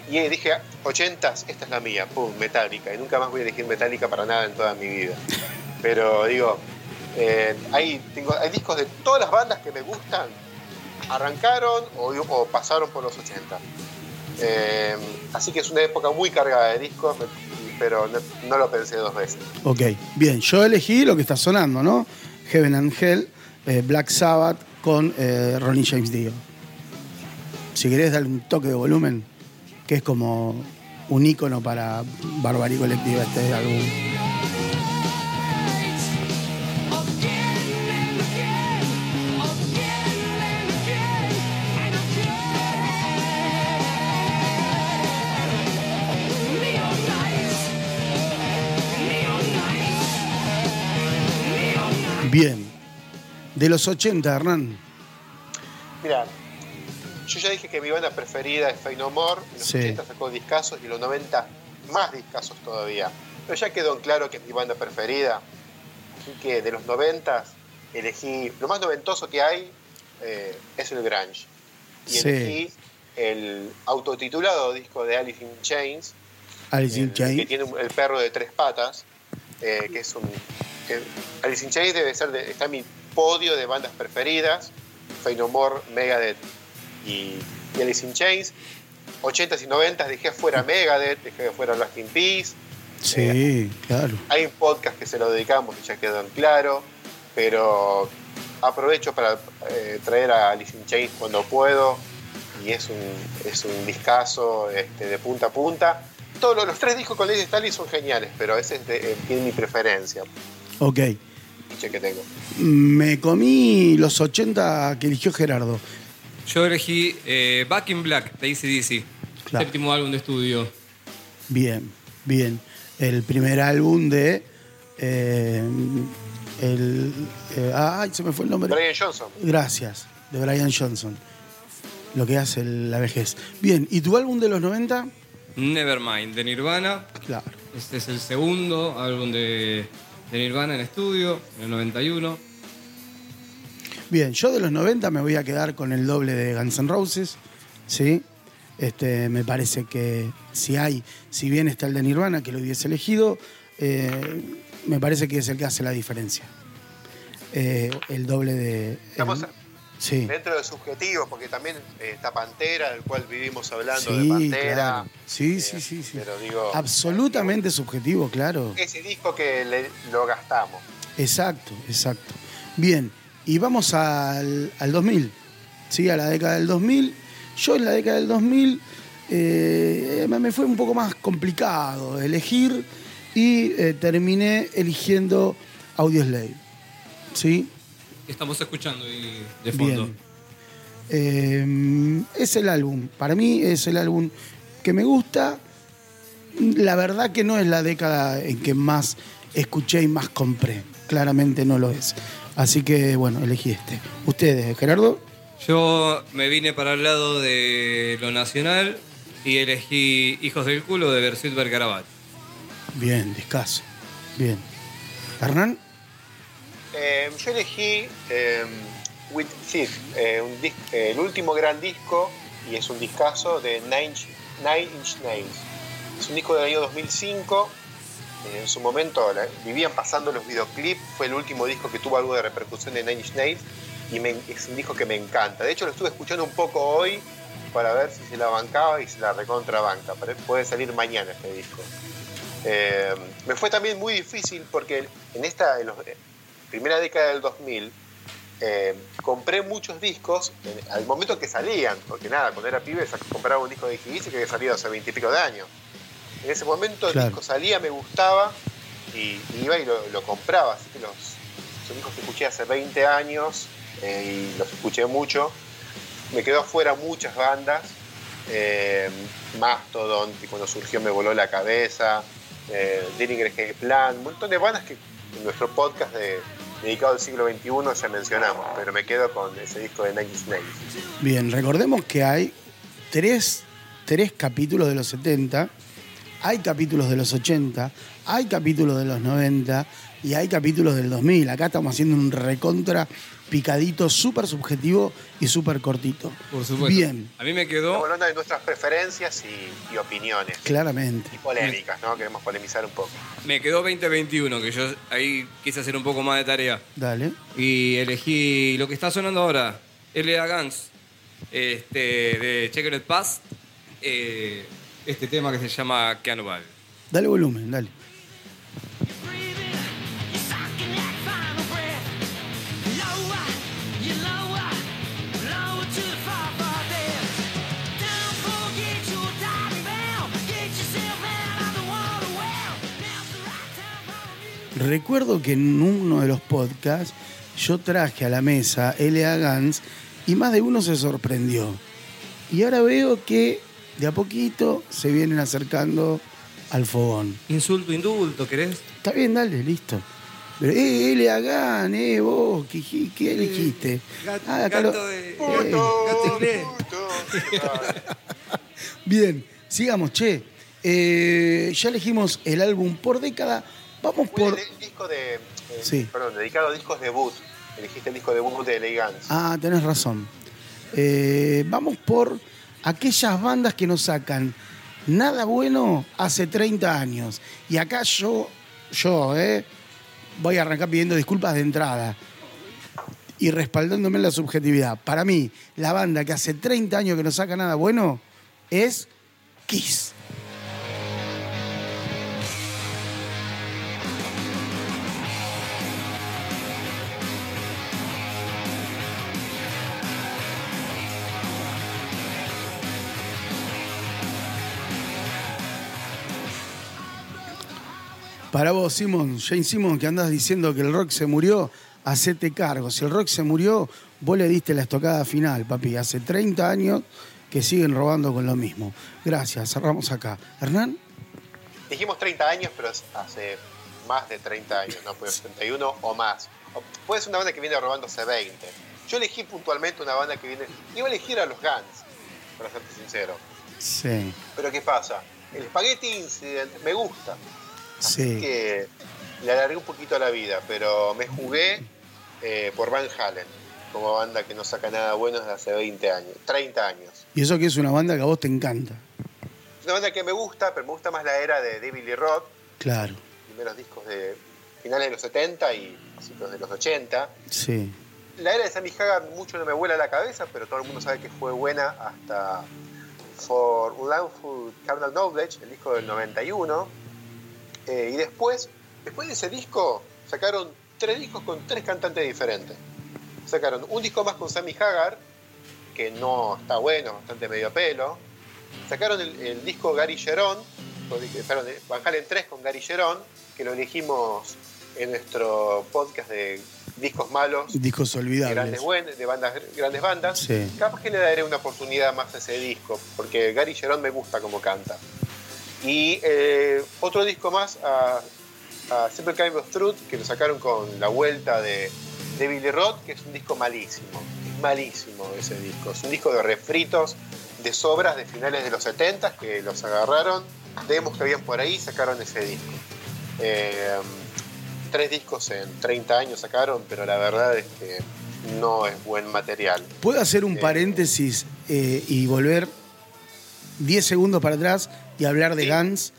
Y dije, 80s, esta es la mía, pum, Metallica. Y nunca más voy a elegir Metallica para nada en toda mi vida. Pero digo, eh, hay, tengo, hay discos de todas las bandas que me gustan, arrancaron o, o pasaron por los 80. Eh, así que es una época muy cargada de discos, pero no, lo pensé dos veces. Ok, bien, yo elegí lo que está sonando, ¿no? Heaven and Hell, eh, Black Sabbath con eh, Ronnie James Dio. Si querés darle un toque de volumen, que es como un ícono para Barbarie Colectiva este álbum. Bien. De los 80, Hernán. Mira, yo ya dije que mi banda preferida es Fey No More. En los Sí. 80 sacó discazos y en los 90 más discazos todavía. Pero ya quedó en claro que es mi banda preferida. Así que de los 90 elegí. Lo más noventoso que hay eh, es el Grunge. Y Sí. elegí el autotitulado disco de Alice in Chains. Alice in el- Chains. Que tiene un- el perro de tres patas. eh, que es un. Que Alice in Chains debe ser. de- está en mi podio de bandas preferidas. No More, Megadeth y, y Alice in Chains. 80s y 90s dejé fuera Megadeth, dejé fuera Lost in Peace. Sí, claro. Hay un podcast que se lo dedicamos y ya quedó en claro, pero aprovecho para eh, traer a Alice in Chains cuando puedo y es un, es un discazo este, de punta a punta. Todos los, los tres discos con Lady Stalin son geniales, pero ese es de, eh, tiene mi preferencia, Ok. que tengo. Me comí los 80 que eligió Gerardo. Yo elegí eh, Back in Black de ACDC. Claro. Séptimo álbum de estudio. Bien, bien. El primer álbum de. eh, el, eh, ay, se me fue el nombre. Brian Johnson. Gracias, de Brian Johnson. Lo que hace la vejez. Bien, ¿y tu álbum de los 90? Nevermind de Nirvana. Claro. Este es el segundo álbum de, de Nirvana en estudio, en el 91. Bien, yo de los 90 me voy a quedar con el doble de Guns N' Roses, ¿sí? Este, me parece que si hay, si bien está el de Nirvana, que lo hubiese elegido, eh, me parece que es el que hace la diferencia. Eh, el doble de... Estamos el- sí, dentro de subjetivos, porque también eh, está Pantera, del cual vivimos hablando de Pantera. claro. Sí, Eh, sí, sí, sí. Pero digo, Absolutamente subjetivo, claro. ese disco que le- lo gastamos. Exacto, exacto. Bien, y vamos al, al 2000, ¿sí? A la década del 2000. Yo en la década del 2000 eh, me me fue un poco más complicado elegir y eh, terminé eligiendo Audioslave, ¿sí? Estamos escuchando ahí de fondo. Bien. Eh, es el álbum, para mí es el álbum que me gusta. La verdad que no es la década en que más escuché y más compré. Claramente no lo es. Así que bueno, elegí este. Ustedes, Gerardo. Yo me vine para el lado de lo nacional y elegí Hijos del Culo de Bersuit Bergarabat. Bien, discaso. Bien. Hernán. Eh, yo elegí eh, With Thief, eh, el último gran disco, y es un discazo de Nine, Inch- Nails. Es un disco del año 2005. eh, en su momento vivían pasando los videoclips, fue el último disco que tuvo algo de repercusión de Nine Inch Nails, y es un disco que me encanta. De hecho, lo estuve escuchando un poco hoy para ver si se la bancaba y si la recontrabanca. Puede salir mañana este disco. Me fue también muy difícil porque en esta en los- primera década del 2000 eh, compré muchos discos en- al momento que salían, porque nada, cuando era pibe compraba un disco de AC/DC que había salido hace veintipico de años. En ese momento el disco salía, me gustaba y, y iba y lo, lo compraba. Así que los, son discos que escuché hace 20 años eh, y los escuché mucho. Me quedó afuera muchas bandas. Eh, Mastodon, que cuando surgió me voló la cabeza. Eh, Dillinger Plan, un montón de bandas que en nuestro podcast de- dedicado al siglo XXI ya mencionamos, pero me quedo con ese disco de Nike Snakes. Bien, recordemos que hay tres, tres capítulos de los 70, hay capítulos de los 80, hay capítulos de los 90 y hay capítulos del 2000. Acá estamos haciendo un recontra picadito súper subjetivo y súper cortito. Por supuesto. Bien, A mí me Estamos quedó hablando de nuestras preferencias y, y opiniones. claramente. Y polémicas, ¿no? Queremos polemizar un poco. me quedó 2021, que yo ahí quise hacer un poco más de tarea. Dale. Y elegí lo que está sonando ahora, L.A. Guns, este, de Checkered Pass, eh, este tema que se llama Cannibal. Dale volumen, dale. Recuerdo que en uno de los podcasts yo traje a la mesa L.A. Gans y más de uno se sorprendió. Y ahora veo que de a poquito se vienen acercando al fogón. Insulto, indulto, ¿querés? Está bien, dale, listo. Pero, eh, L.A. Gans, eh, vos, ¿qué, qué- elegiste? Ah, acá lo- gato de- eh, gato inglés. Bien, sigamos, che. Eh, ya elegimos el álbum por década. Vamos Fue por. el, disco de. eh, Sí. Perdón, dedicado a discos debut. Elegiste el disco debut de Elegance. Ah, tenés razón. Eh, vamos por aquellas bandas que nos sacan nada bueno hace 30 años. Y acá yo, yo, eh, voy a arrancar pidiendo disculpas de entrada y respaldándome en la subjetividad. Para mí, la banda que hace 30 años que no saca nada bueno es Kiss. Para vos, Simon, Jane Simon, que andas diciendo que el rock se murió, hacete cargo. Si el rock se murió, vos le diste la estocada final, papi. Hace 30 años que siguen robando con lo mismo. Gracias, cerramos acá. Hernán, Dijimos 30 años, pero hace más de 30 años, ¿no? Pues 31 o más. O puede ser una banda que viene robando hace 20. Yo elegí puntualmente una banda que viene. Iba a elegir a los Guns, para serte sincero. sí, Pero ¿qué pasa? El Spaghetti Incident me gusta. Sí. que le alargué un poquito a la vida, pero me jugué eh, por Van Halen, como banda que no saca nada bueno desde hace 20 años, 30 años. Y eso que es una banda que a vos te encanta. Es una banda que me gusta, pero me gusta más la era de David Lee Roth, Claro, primeros discos de finales de los 70 y principios de los 80. sí. La era de Sammy Hagar mucho no me vuela la cabeza, pero todo el mundo sabe que fue buena hasta For Unlawful Carnal Knowledge, el disco del 91. Eh, y después, después de ese disco, sacaron tres discos con tres cantantes diferentes. Sacaron un disco más con Sammy Hagar, que no está bueno, bastante medio pelo. Sacaron el, el disco Gary Gerón, perdón, Van Halen 3 con Gary Gerón, que lo elegimos en nuestro podcast de discos malos Discos olvidables. grandes, de bandas, grandes bandas. Sí. Capaz que le daré una oportunidad más a ese disco, porque Gary Gerón me gusta como canta. Y eh, otro disco más a, a Simple Kind of Truth, que lo sacaron con la vuelta de, de Billy Roth, que es un disco malísimo. Es malísimo ese disco. Es un disco de refritos, de sobras de finales de los 70 que los agarraron, demos que habían por ahí, sacaron ese disco. Eh, tres discos en 30 años sacaron, pero la verdad es que no es buen material. ¿Puedo hacer un Eh, paréntesis eh, y volver 10 segundos para atrás y hablar de. Guns?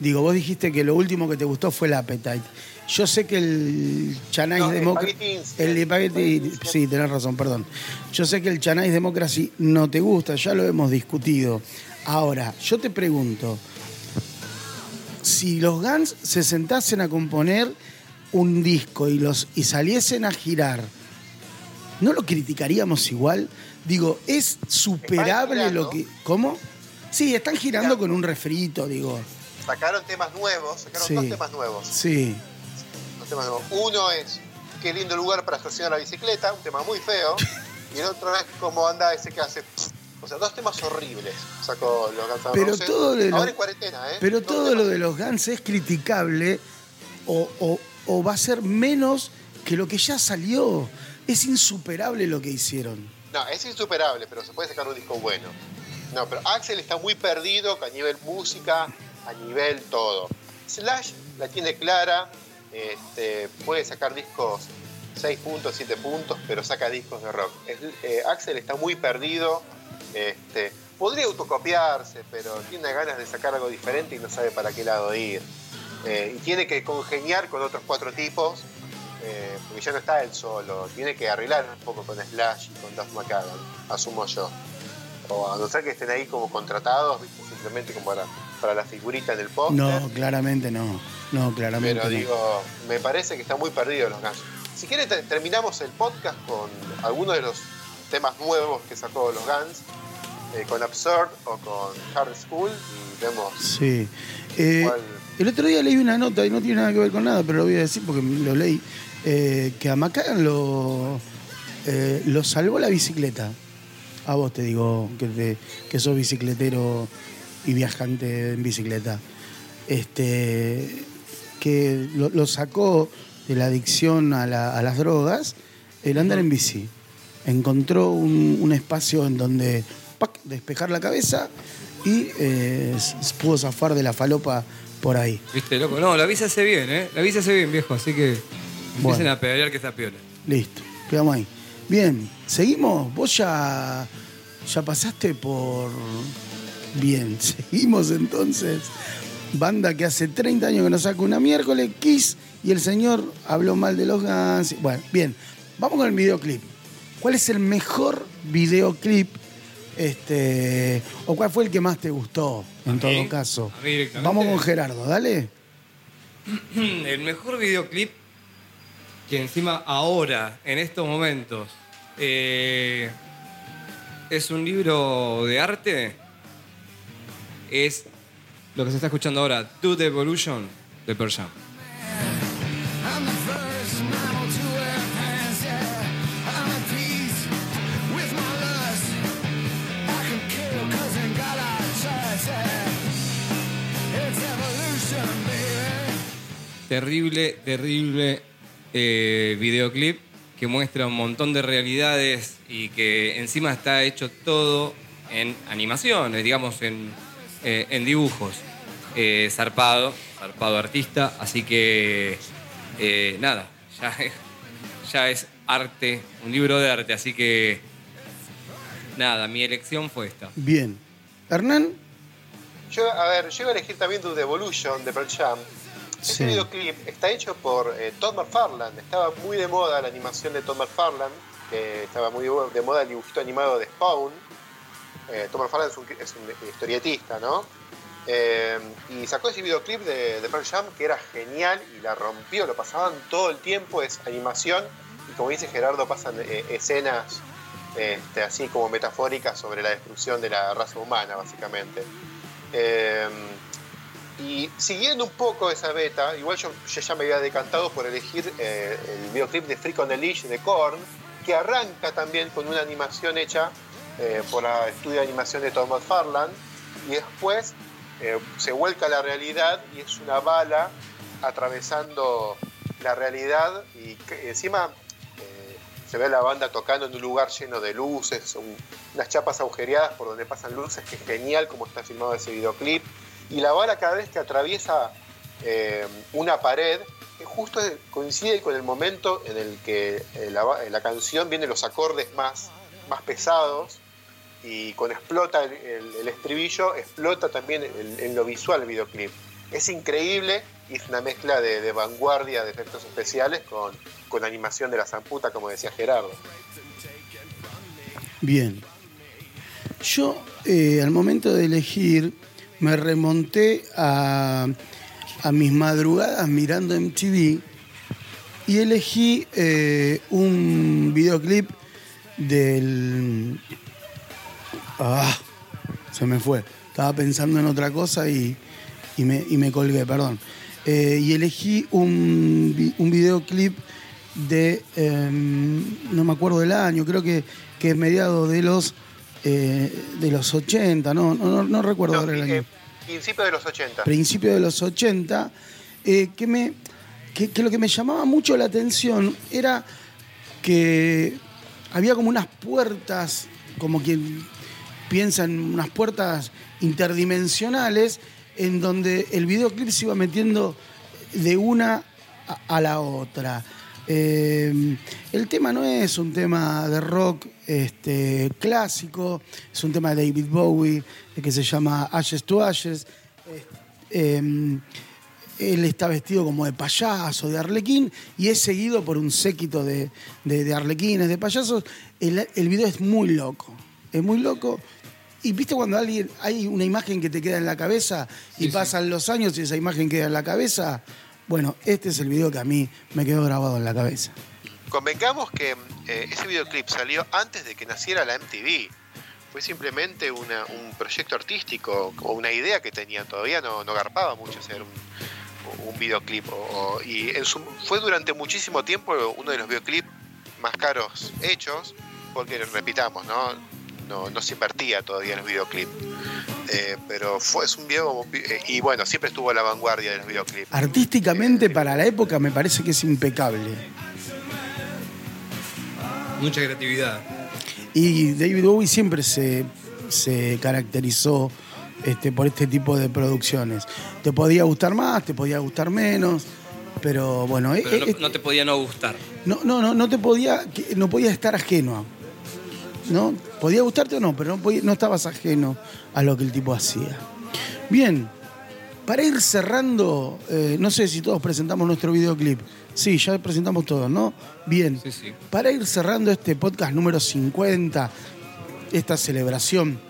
Digo, vos dijiste que lo último que te gustó fue el Appetite. Yo sé que el Chanais No, Democracy. El Spaghetti-. Sí, tenés razón, perdón. Yo sé que el Chanais Democracy no te gusta, ya lo hemos discutido. Ahora, yo te pregunto: si los Guns se sentasen a componer un disco y, los, y saliesen a girar, ¿no lo criticaríamos igual? Digo, es superable lo que. ¿Cómo? Sí, están girando con un refrito, digo. Sacaron temas nuevos, sacaron Sí. dos temas nuevos. Sí. Dos temas nuevos. Uno es Qué lindo lugar para estacionar la bicicleta, un tema muy feo. Y el otro es cómo anda ese que hace. O sea, dos temas horribles sacó los Guns Pero Roses. todo de lo- Ahora en cuarentena, ¿eh? Pero todo lo de los Guns es criticable o, o- o va a ser menos que lo que ya salió. Es insuperable lo que hicieron. No, es insuperable, pero se puede sacar un disco bueno. No, pero Axel está muy perdido a nivel música, a nivel todo. Slash la tiene clara, este, puede sacar discos 6 puntos, 7 puntos, pero saca discos de rock. Eh, Axel está muy perdido, este, podría autocopiarse, pero tiene ganas de sacar algo diferente y no sabe para qué lado ir. Eh, y tiene que congeniar con otros cuatro tipos, eh, porque ya no está él solo. Tiene que arreglar un poco con Slash y con Duff McKagan, asumo yo. O a no ser que estén ahí como contratados, simplemente como para, para la figurita en el. No, claramente no. No, claramente Pero no. digo, me parece que están muy perdidos los Guns. Si quieren te- terminamos el podcast con algunos de los temas nuevos que sacó los Guns eh, con Absurd o con Hard School y vemos Sí. Eh, cuál. el otro día leí una nota y no tiene nada que ver con nada, pero lo voy a decir porque lo leí. eh, que a Macagan lo, lo salvó la bicicleta. A vos te digo que, te- que sos bicicletero y viajante en bicicleta. Este, que lo, lo sacó de la adicción a, la- a las drogas el andar en bici. Encontró un, un espacio en donde ¡pac! despejar la cabeza y eh, pudo zafar de la falopa por ahí. ¿Viste, loco? No, la bici hace bien, ¿eh? La bici hace bien, viejo, así que empiecen Bueno. a pedalear que está piola. Listo, quedamos ahí. Bien, seguimos. Vos ya, ya pasaste por. Bien, seguimos entonces. Banda que hace 30 años que nos saca una miércoles, Kiss, y el señor habló mal de los Guns. Bueno, bien, vamos con el videoclip. ¿Cuál es el mejor videoclip? Este, ¿O cuál fue el que más te gustó, en todo caso? Vamos con Gerardo, dale. El mejor videoclip que encima ahora, en estos momentos, eh, es un libro de arte, es lo que se está escuchando ahora, Do the Evolution de Pearl Jam. To. Terrible, terrible eh, videoclip que muestra un montón de realidades y que encima está hecho todo en animaciones, digamos, en, eh, en dibujos. Eh, zarpado, zarpado artista, así que eh, nada, ya, es- ya es arte, un libro de arte, así que nada, mi elección fue esta. Bien. Hernán, Yo, a ver, yo iba a elegir también The Evolution de Pearl Jam. Sí. Este videoclip está hecho por eh, Todd McFarlane. Estaba muy de moda la animación de Todd McFarlane, que estaba muy de moda el dibujito animado de Spawn. Eh, Todd McFarlane es un, es un historietista, ¿no? Eh, y sacó ese videoclip de, de Pearl Jam que era genial y la rompió, lo pasaban todo el tiempo, es animación y como dice Gerardo pasan eh, escenas este, así como metafóricas sobre la destrucción de la raza humana básicamente. Eh, y siguiendo un poco esa beta, igual yo, ya me había decantado por elegir eh, el videoclip de Freak on the Leash de Korn, que arranca también con una animación hecha eh, por el estudio de animación de Todd McFarlane, y después eh, se vuelca a la realidad y es una bala atravesando la realidad y encima se ve la banda tocando en un lugar lleno de luces, un- unas chapas agujereadas por donde pasan luces, que es genial como está filmado ese videoclip. Y la bala cada vez que atraviesa eh, una pared, justo coincide con el momento en el que eh, la, ba- la canción viene los acordes más, más pesados y cuando explota el, estribillo, explota también en lo visual el videoclip. Es increíble y es una mezcla de, vanguardia de efectos especiales con, con animación de la zamputa, como decía Gerardo. Bien. Yo, eh, al momento de elegir, me remonté a, a mis madrugadas mirando MTV y elegí eh, un videoclip del... Ah, se me fue. Estaba pensando en otra cosa y, y me, y me colgué, perdón. Eh, y elegí un, un videoclip de, em, no me acuerdo del año, creo que, que es mediado de los, eh, de los 80, no, no, no- recuerdo No, ahora el eh, año principio de los 80. principio de los 80, eh, que, me, que, que lo que me llamaba mucho la atención era que había como unas puertas, como quien piensa en unas puertas interdimensionales, en donde el videoclip se iba metiendo de una a, a la otra. Eh, el tema no es un tema de rock este, clásico, es un tema de David Bowie que se llama Ashes to Ashes. Eh, él está vestido como de payaso, de arlequín, y es seguido por un séquito de, de- de arlequines, de payasos. El, el video es muy loco, es muy loco. Y viste cuando alguien hay una imagen que te queda en la cabeza y Sí, sí. pasan los años y esa imagen queda en la cabeza. Bueno, este es el video que a mí me quedó grabado en la cabeza. Convengamos que eh, ese videoclip salió antes de que naciera la MTV. fue simplemente un proyecto artístico o una idea que tenían. Todavía no, no garpaba mucho hacer un, videoclip. y en su- fue durante muchísimo tiempo uno de los videoclips más caros hechos, porque repitamos, ¿no? No, no se invertía todavía en los videoclips. Eh, pero fue es un video eh, y bueno, siempre estuvo a la vanguardia de los videoclips. Artísticamente para la época me parece que es impecable. Mucha creatividad. Y David Bowie siempre se, se caracterizó este, por este tipo de producciones. Te podía gustar más, te podía gustar menos, pero bueno, eh, Pero eh, no, no te podía no gustar. no, no, no, no te podía, no podía estar ajeno. ¿No? Podía gustarte o no, pero no, podía- no estabas ajeno a lo que el tipo hacía. Bien, para ir cerrando, eh, no sé si todos presentamos nuestro videoclip. Sí, ya presentamos todos, ¿no? Bien. Sí, sí. Para ir cerrando este podcast número 50, esta celebración,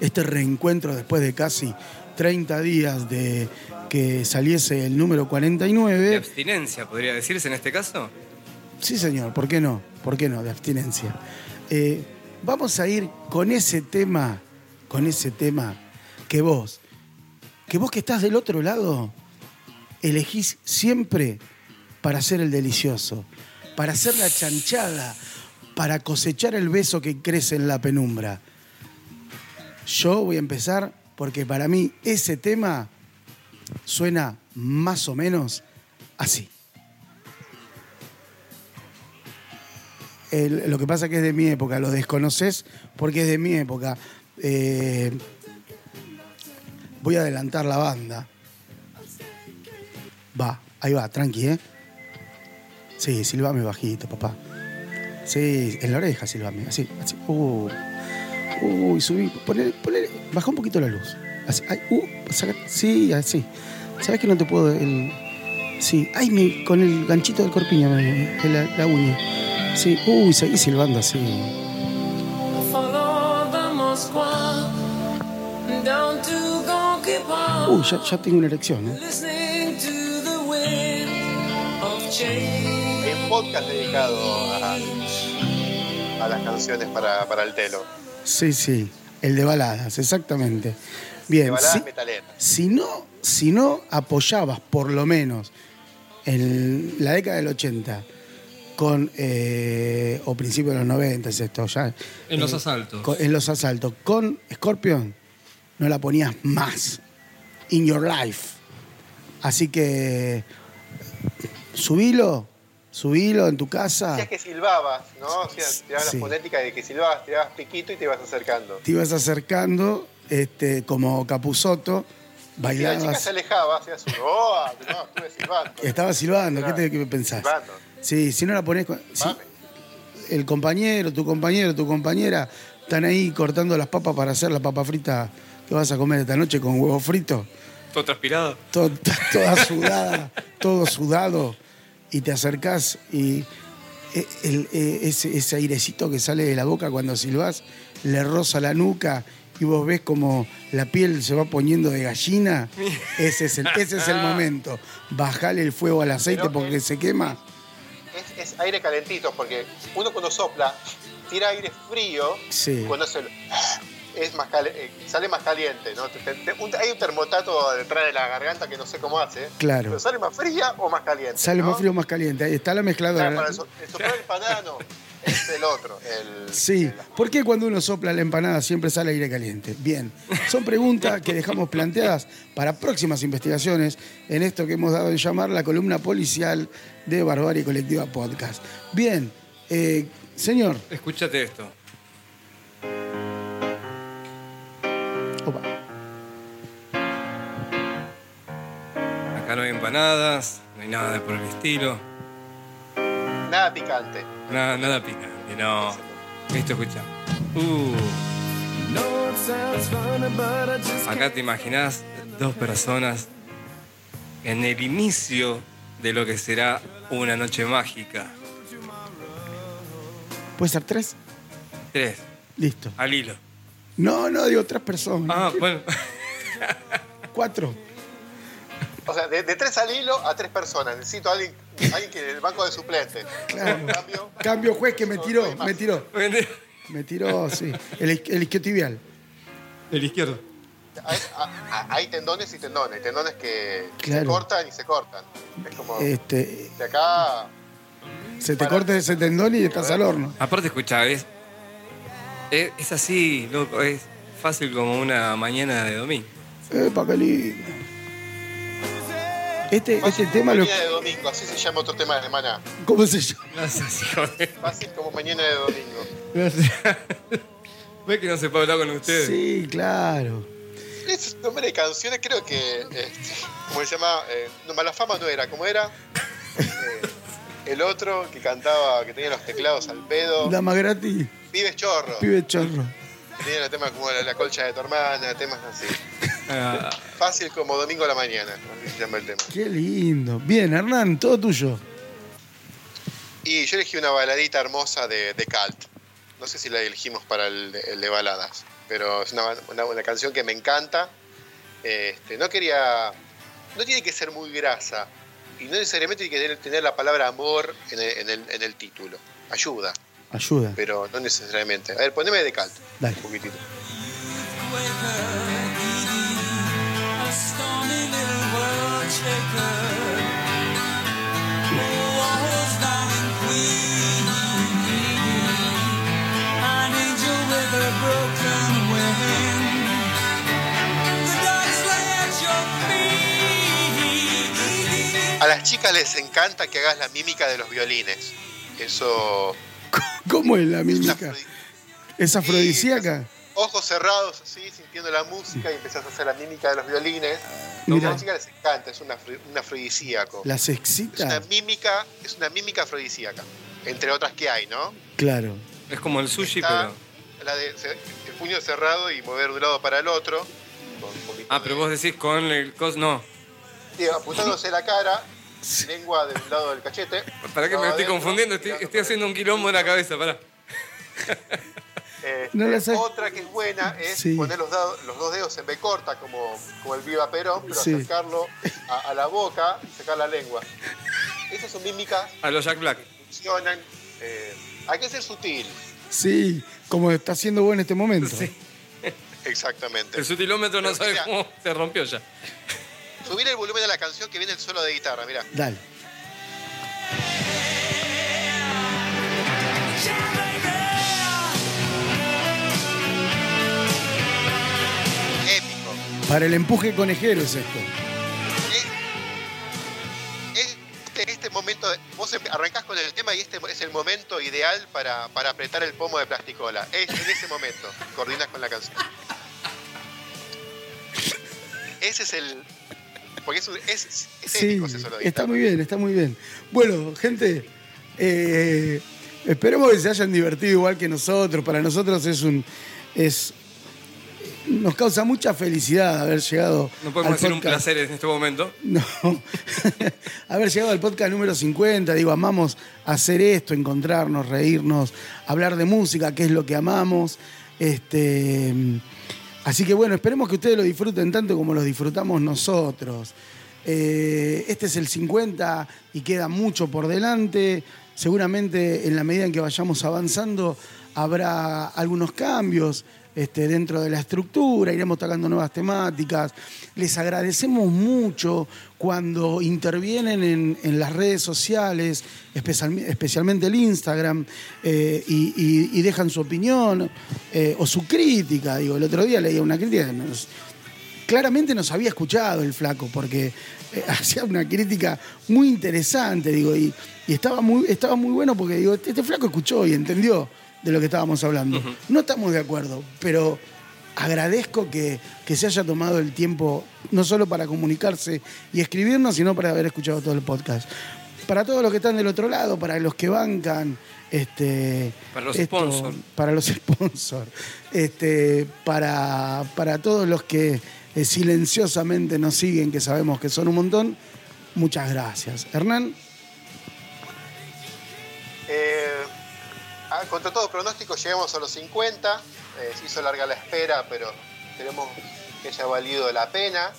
este reencuentro después de casi 30 días de que saliese el número ¿De 49. abstinencia, podría decirse en este caso? Sí, señor, ¿por qué no? ¿Por qué no? De abstinencia. Eh, vamos a ir con ese tema, con ese tema que vos, que vos que estás del otro lado, elegís siempre para hacer el delicioso, para hacer la chanchada, para cosechar el beso que crece en la penumbra. Yo voy a empezar porque para mí ese tema suena más o menos así. Lo que pasa que es de mi época, lo desconoces porque es de mi época. Eh, voy a adelantar la banda. Va, ahí va, tranqui, ¿eh? Sí, silbame bajito, papá. Sí, en la oreja silbame, así, así. Uh, uy, subí, ponele, ponele, baja un poquito la luz. Uh, sí, así. ¿Sabes que no te puedo. Sí, ay, me, con el ganchito del corpiño, me, la uña. Sí, uy, seguí silbando así. Uy, ya, ya tengo una erección, ¿eh? listening to the wind of change. Hay un podcast dedicado a, a las canciones para, para el telo. Sí, sí, el de baladas, exactamente. Bien, De baladas si, si no, si no apoyabas por lo menos en la década del 80 con, eh, o principios de los 90 es esto ya. En los eh, asaltos. con- en los asaltos. Con Scorpion no la ponías más. In your life. Así que subilo, subilo en tu casa. Decías que silbabas, ¿no? O sea, tirabas Sí. la fonética de que silbabas, tirabas piquito y te ibas acercando. Te ibas acercando este, como Capuzoto, Si la chica bailabas. se alejaba, hacías un ¡Oh! No, estuve silbando. Estaba silbando, ¿qué, te, qué pensás? silbando. Sí, si no la pones. con- si el compañero, tu compañero, tu compañera están ahí cortando las papas para hacer la papa frita que vas a comer esta noche con huevo frito, Todo transpirado. to- to- toda sudada, todo sudado, y te acercás y e- el- e- ese, ese airecito que sale de la boca cuando silbás le roza la nuca y vos ves como la piel se va poniendo de gallina, ese es el, ese es el momento. Bajale el fuego al aceite Pero porque se quema. Es, es aire calentito, porque uno cuando sopla, tira aire frío, Sí. cuando se, es más eh, sale más caliente, ¿no? Hay un termotato detrás de la garganta que no sé cómo hace. Claro. Pero sale más fría o más caliente. Sale ¿no? más frío o más caliente. Ahí está la Claro, mezcladora. para el, el soplar empanada no, es el otro. El, Sí, el- ¿por qué cuando uno sopla la empanada siempre sale aire caliente? Bien, son preguntas que dejamos planteadas para próximas investigaciones en esto que hemos dado en llamar la columna policial de Barbarie Colectiva Podcast. Bien, eh, señor. Escúchate esto. Opa, Acá no hay empanadas, no hay nada por el estilo. nada picante. Nada, nada picante, no. Esto escucha. Uh, No, acá te imaginás dos personas en el inicio de lo que será una noche mágica. ¿puede ser tres? Tres, Listo. al hilo. No, no, digo tres personas. Ah, bueno. Cuatro. O sea, de, de tres al hilo a tres personas. Necesito a alguien, alguien que el banco de. Claro. En cambio, Cambio juez que me tiró, me tiró. Me tiró, sí. El, el isquiotibial. El izquierdo. Hay, tendones y tendones. Hay tendones que se cortan y se cortan. Es como. Este, De acá. se te corta ese tendón y estás al horno. Aparte, escuchá, es, es, es así, loco, es fácil como una mañana de domingo. Qué lindo. Este, este tema lo. Mañana de domingo, así se llama otro tema de Maná. ¿Cómo se llama? Gracias, hijo de- Fácil como mañana de domingo. ¿Ves que no se puede hablar con ustedes? Sí, claro. Ese nombre de canciones creo que. eh, ¿Cómo se llama? Eh, no, Mala Fama no era. ¿Cómo era? Eh, el otro que cantaba, que tenía los teclados al pedo. Dama gratis, Pibes chorro. pibe chorro. Tenía los temas como la, la colcha de tu hermana, temas así. Ah, Fácil como domingo a la mañana, así se llama el tema. Qué lindo. Bien, Hernán, todo tuyo. Y yo elegí una baladita hermosa de, de Cult. No sé si la elegimos para el, de- el de baladas, pero es una, una- una canción que me encanta. Este, no quería. No tiene que ser muy grasa. Y no necesariamente tiene que tener, tener la palabra amor en el, en el- en el título. Ayuda, Ayuda. pero no necesariamente. A ver, poneme de Cult. Dale. Un poquitito. A las chicas les encanta que hagas la mímica de los violines. Eso. ¿Cómo es la mímica? ¿Es afrodisíaca? Ojos cerrados así, sintiendo la música y empezás a hacer la mímica de los violines. Mira. A las chicas les encanta, es un, afro- un afrodisíaco. ¿Las Es una excita? mímica, es una mímica afrodisíaca. Entre otras que hay, ¿no? Claro. es como el sushi, Está pero. la de el puño cerrado y mover de un lado para el otro. con Ah, pero de- vos decís con el cos. No, Sí, apuntándose la cara, lengua del lado del cachete. ¿para qué me estoy adentro, confundiendo? Estoy, haciendo un quilombo en la cabeza, pará. Este, No sé. Otra que es buena es Sí. poner los, dos dedos en B corta, como, como el Viva Perón, pero Sí. acercarlo a, a la boca y sacar la lengua. Esas son mímicas A los Jack Black. que funcionan. eh, hay que ser sutil, Sí, como está haciendo vos en este momento. Sí. exactamente. El sutilómetro no Pero sabe mira. cómo se rompió ya. Subir el volumen de la canción que viene el solo de guitarra, mira. Dale. Para el empuje conejero es esto. Es- Este, este momento, vos arrancás con el tema y este es el momento ideal para, para apretar el pomo de plasticola. Es en ese momento, coordinas con la canción. Ese es el. Porque es, es, es Sí, épico ese solo está muy bien, está muy bien. Bueno, gente, eh, esperemos que se hayan divertido igual que nosotros. Para nosotros es un. Es, nos causa mucha felicidad haber llegado. No podemos al decir un placer en este momento. No. Haber llegado al podcast número 50, digo, amamos hacer esto, encontrarnos, reírnos, hablar de música, que es lo que amamos. Este, así que bueno, esperemos que ustedes lo disfruten tanto como lo disfrutamos nosotros. Eh, este es el 50 y queda mucho por delante. Seguramente en la medida en que vayamos avanzando habrá algunos cambios este, dentro de la estructura, iremos tocando nuevas temáticas. Les agradecemos mucho cuando intervienen en, las redes sociales, especial- especialmente el Instagram, eh, y, dejan su opinión eh, o su crítica. Digo, el otro día leía una crítica nos- claramente nos había escuchado el flaco, porque eh, hacía una crítica muy interesante, digo, y, y estaba, muy, estaba muy bueno porque digo, este flaco escuchó y entendió de lo que estábamos hablando. No estamos de acuerdo, pero agradezco que, que se haya tomado el tiempo, no solo para comunicarse y escribirnos, sino para haber escuchado todo el podcast. Para todos los que están del otro lado, para los que bancan, este, Para los esto- sponsors. para los sponsors, este, para, para todos los que eh, silenciosamente nos siguen, que sabemos que son un montón, muchas gracias. Hernán, contra todo pronóstico llegamos a los 50. Eh, se hizo larga la espera, pero esperemos que haya valido la pena.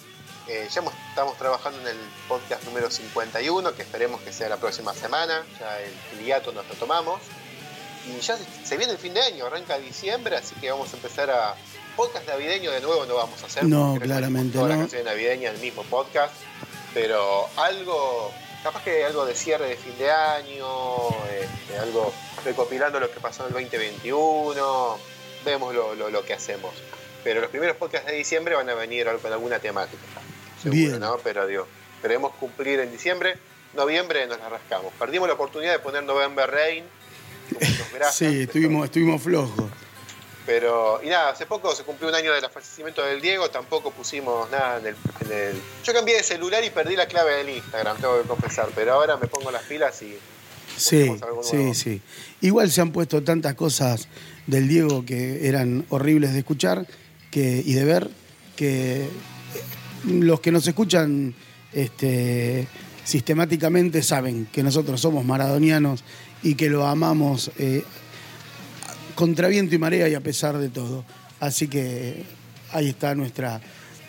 Eh, ya estamos trabajando en el podcast número 51, que esperemos que sea la próxima semana. Ya el filiato nos lo tomamos. Y ya se, viene el fin de año, arranca diciembre, así que vamos a empezar a. Podcast navideño de nuevo no vamos a hacer. No, claramente Todas las no. canciones navideñas del mismo podcast. Pero algo. Capaz que algo de cierre de fin de año, este, algo recopilando lo que pasó en el 2021. Vemos lo, lo- lo que hacemos. Pero los primeros podcasts de diciembre van a venir con alguna temática. Seguro, Bien. ¿no? Pero digo, esperemos cumplir en diciembre. Noviembre nos la rascamos. Perdimos la oportunidad de poner November Rain. como unos grasas, Sí, pero- estuvimos flojos. Pero, y nada, hace poco se cumplió un año del fallecimiento del Diego, tampoco pusimos nada en el, en el- Yo cambié de celular y perdí la clave del Instagram, tengo que confesar, pero ahora me pongo las pilas y... Sí, sí, sí. Igual se han puesto tantas cosas del Diego que eran horribles de escuchar que, y de ver que eh, los que nos escuchan este, sistemáticamente saben que nosotros somos maradonianos y que lo amamos eh, contra viento y marea y a pesar de todo. Así que ahí está nuestra,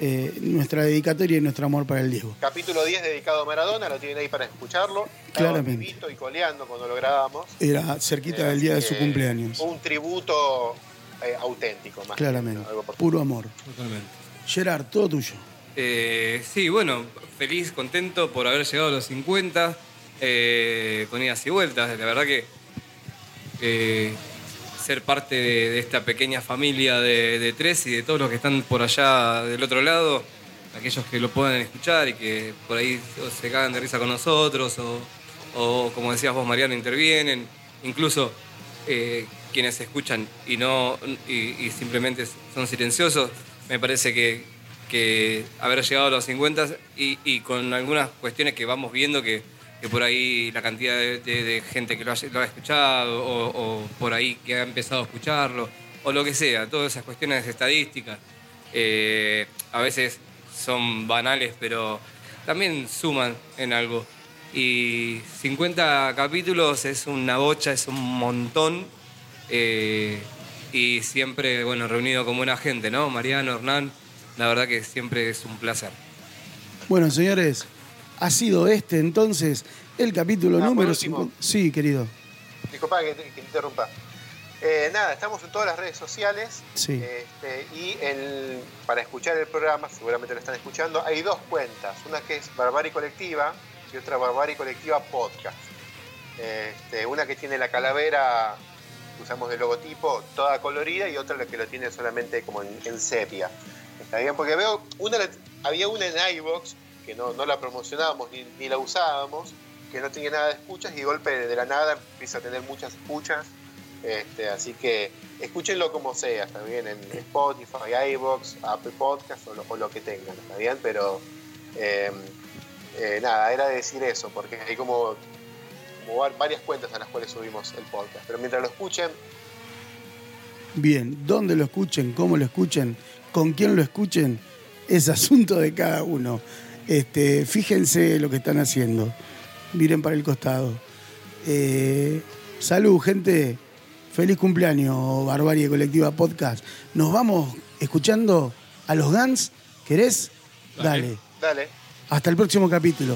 eh, nuestra dedicatoria y nuestro amor para el Diego. Capítulo 10 dedicado a Maradona, lo tienen ahí para escucharlo. Estaba Claramente. vivito y coleando cuando lo grabamos. Era cerquita Eh, del día de su que cumpleaños. Un tributo eh, auténtico, más que Claramente. algo por- Puro amor. Totalmente. Gerard, todo tuyo. Eh, sí, bueno, feliz, contento por haber llegado a los 50, eh, con idas y vueltas. La verdad que eh, ser parte de, esta pequeña familia de, tres y de todos los que están por allá del otro lado, aquellos que lo puedan escuchar y que por ahí se cagan de risa con nosotros o, o, como decías vos, Mariano, intervienen, incluso eh, quienes escuchan y no y, y simplemente son silenciosos, me parece que, que haber llegado a los 50 y, y con algunas cuestiones que vamos viendo que, que por ahí la cantidad de, gente que lo ha, escuchado o, o por ahí que ha empezado a escucharlo o lo que sea, todas esas cuestiones estadísticas eh, a veces son banales pero también suman en algo. Y 50 capítulos es una bocha, es un montón. eh, y siempre, bueno, reunido con buena gente, ¿no? Mariano, Hernán, la verdad que siempre es un placer. Bueno, señores, ha sido este entonces el capítulo Ah, número último. 50. Sí, querido. Disculpa que te, que te interrumpa. Eh, nada, estamos en todas las redes sociales. Sí. Este, y el- para escuchar el programa, seguramente lo están escuchando, hay dos cuentas. Una que es Barbari Colectiva y otra Barbari Colectiva Podcast. Este, una que tiene la calavera, usamos de logotipo, toda colorida, y otra la que lo tiene solamente como en, en sepia. Está bien, porque veo, una, había una en iBox que no, no la promocionábamos ni, ni la usábamos, que no tenía nada de escuchas, y golpe de la nada empieza a tener muchas escuchas. Este, así que escúchenlo como sea, está bien, en Spotify, iBox, Apple Podcast o lo, o lo que tengan, está bien, pero eh, eh, nada, era decir eso, porque hay como, como var- varias cuentas a las cuales subimos el podcast, pero mientras lo escuchen, Bien, dónde lo escuchen, cómo lo escuchen, con quién lo escuchen, es asunto de cada uno. Este, fíjense lo que están haciendo. Miren para el costado. Eh, salud, gente. Feliz cumpleaños, Barbarie Colectiva Podcast. Nos vamos escuchando a los Guns. ¿Querés? Dale. Dale. dale. Hasta el próximo capítulo.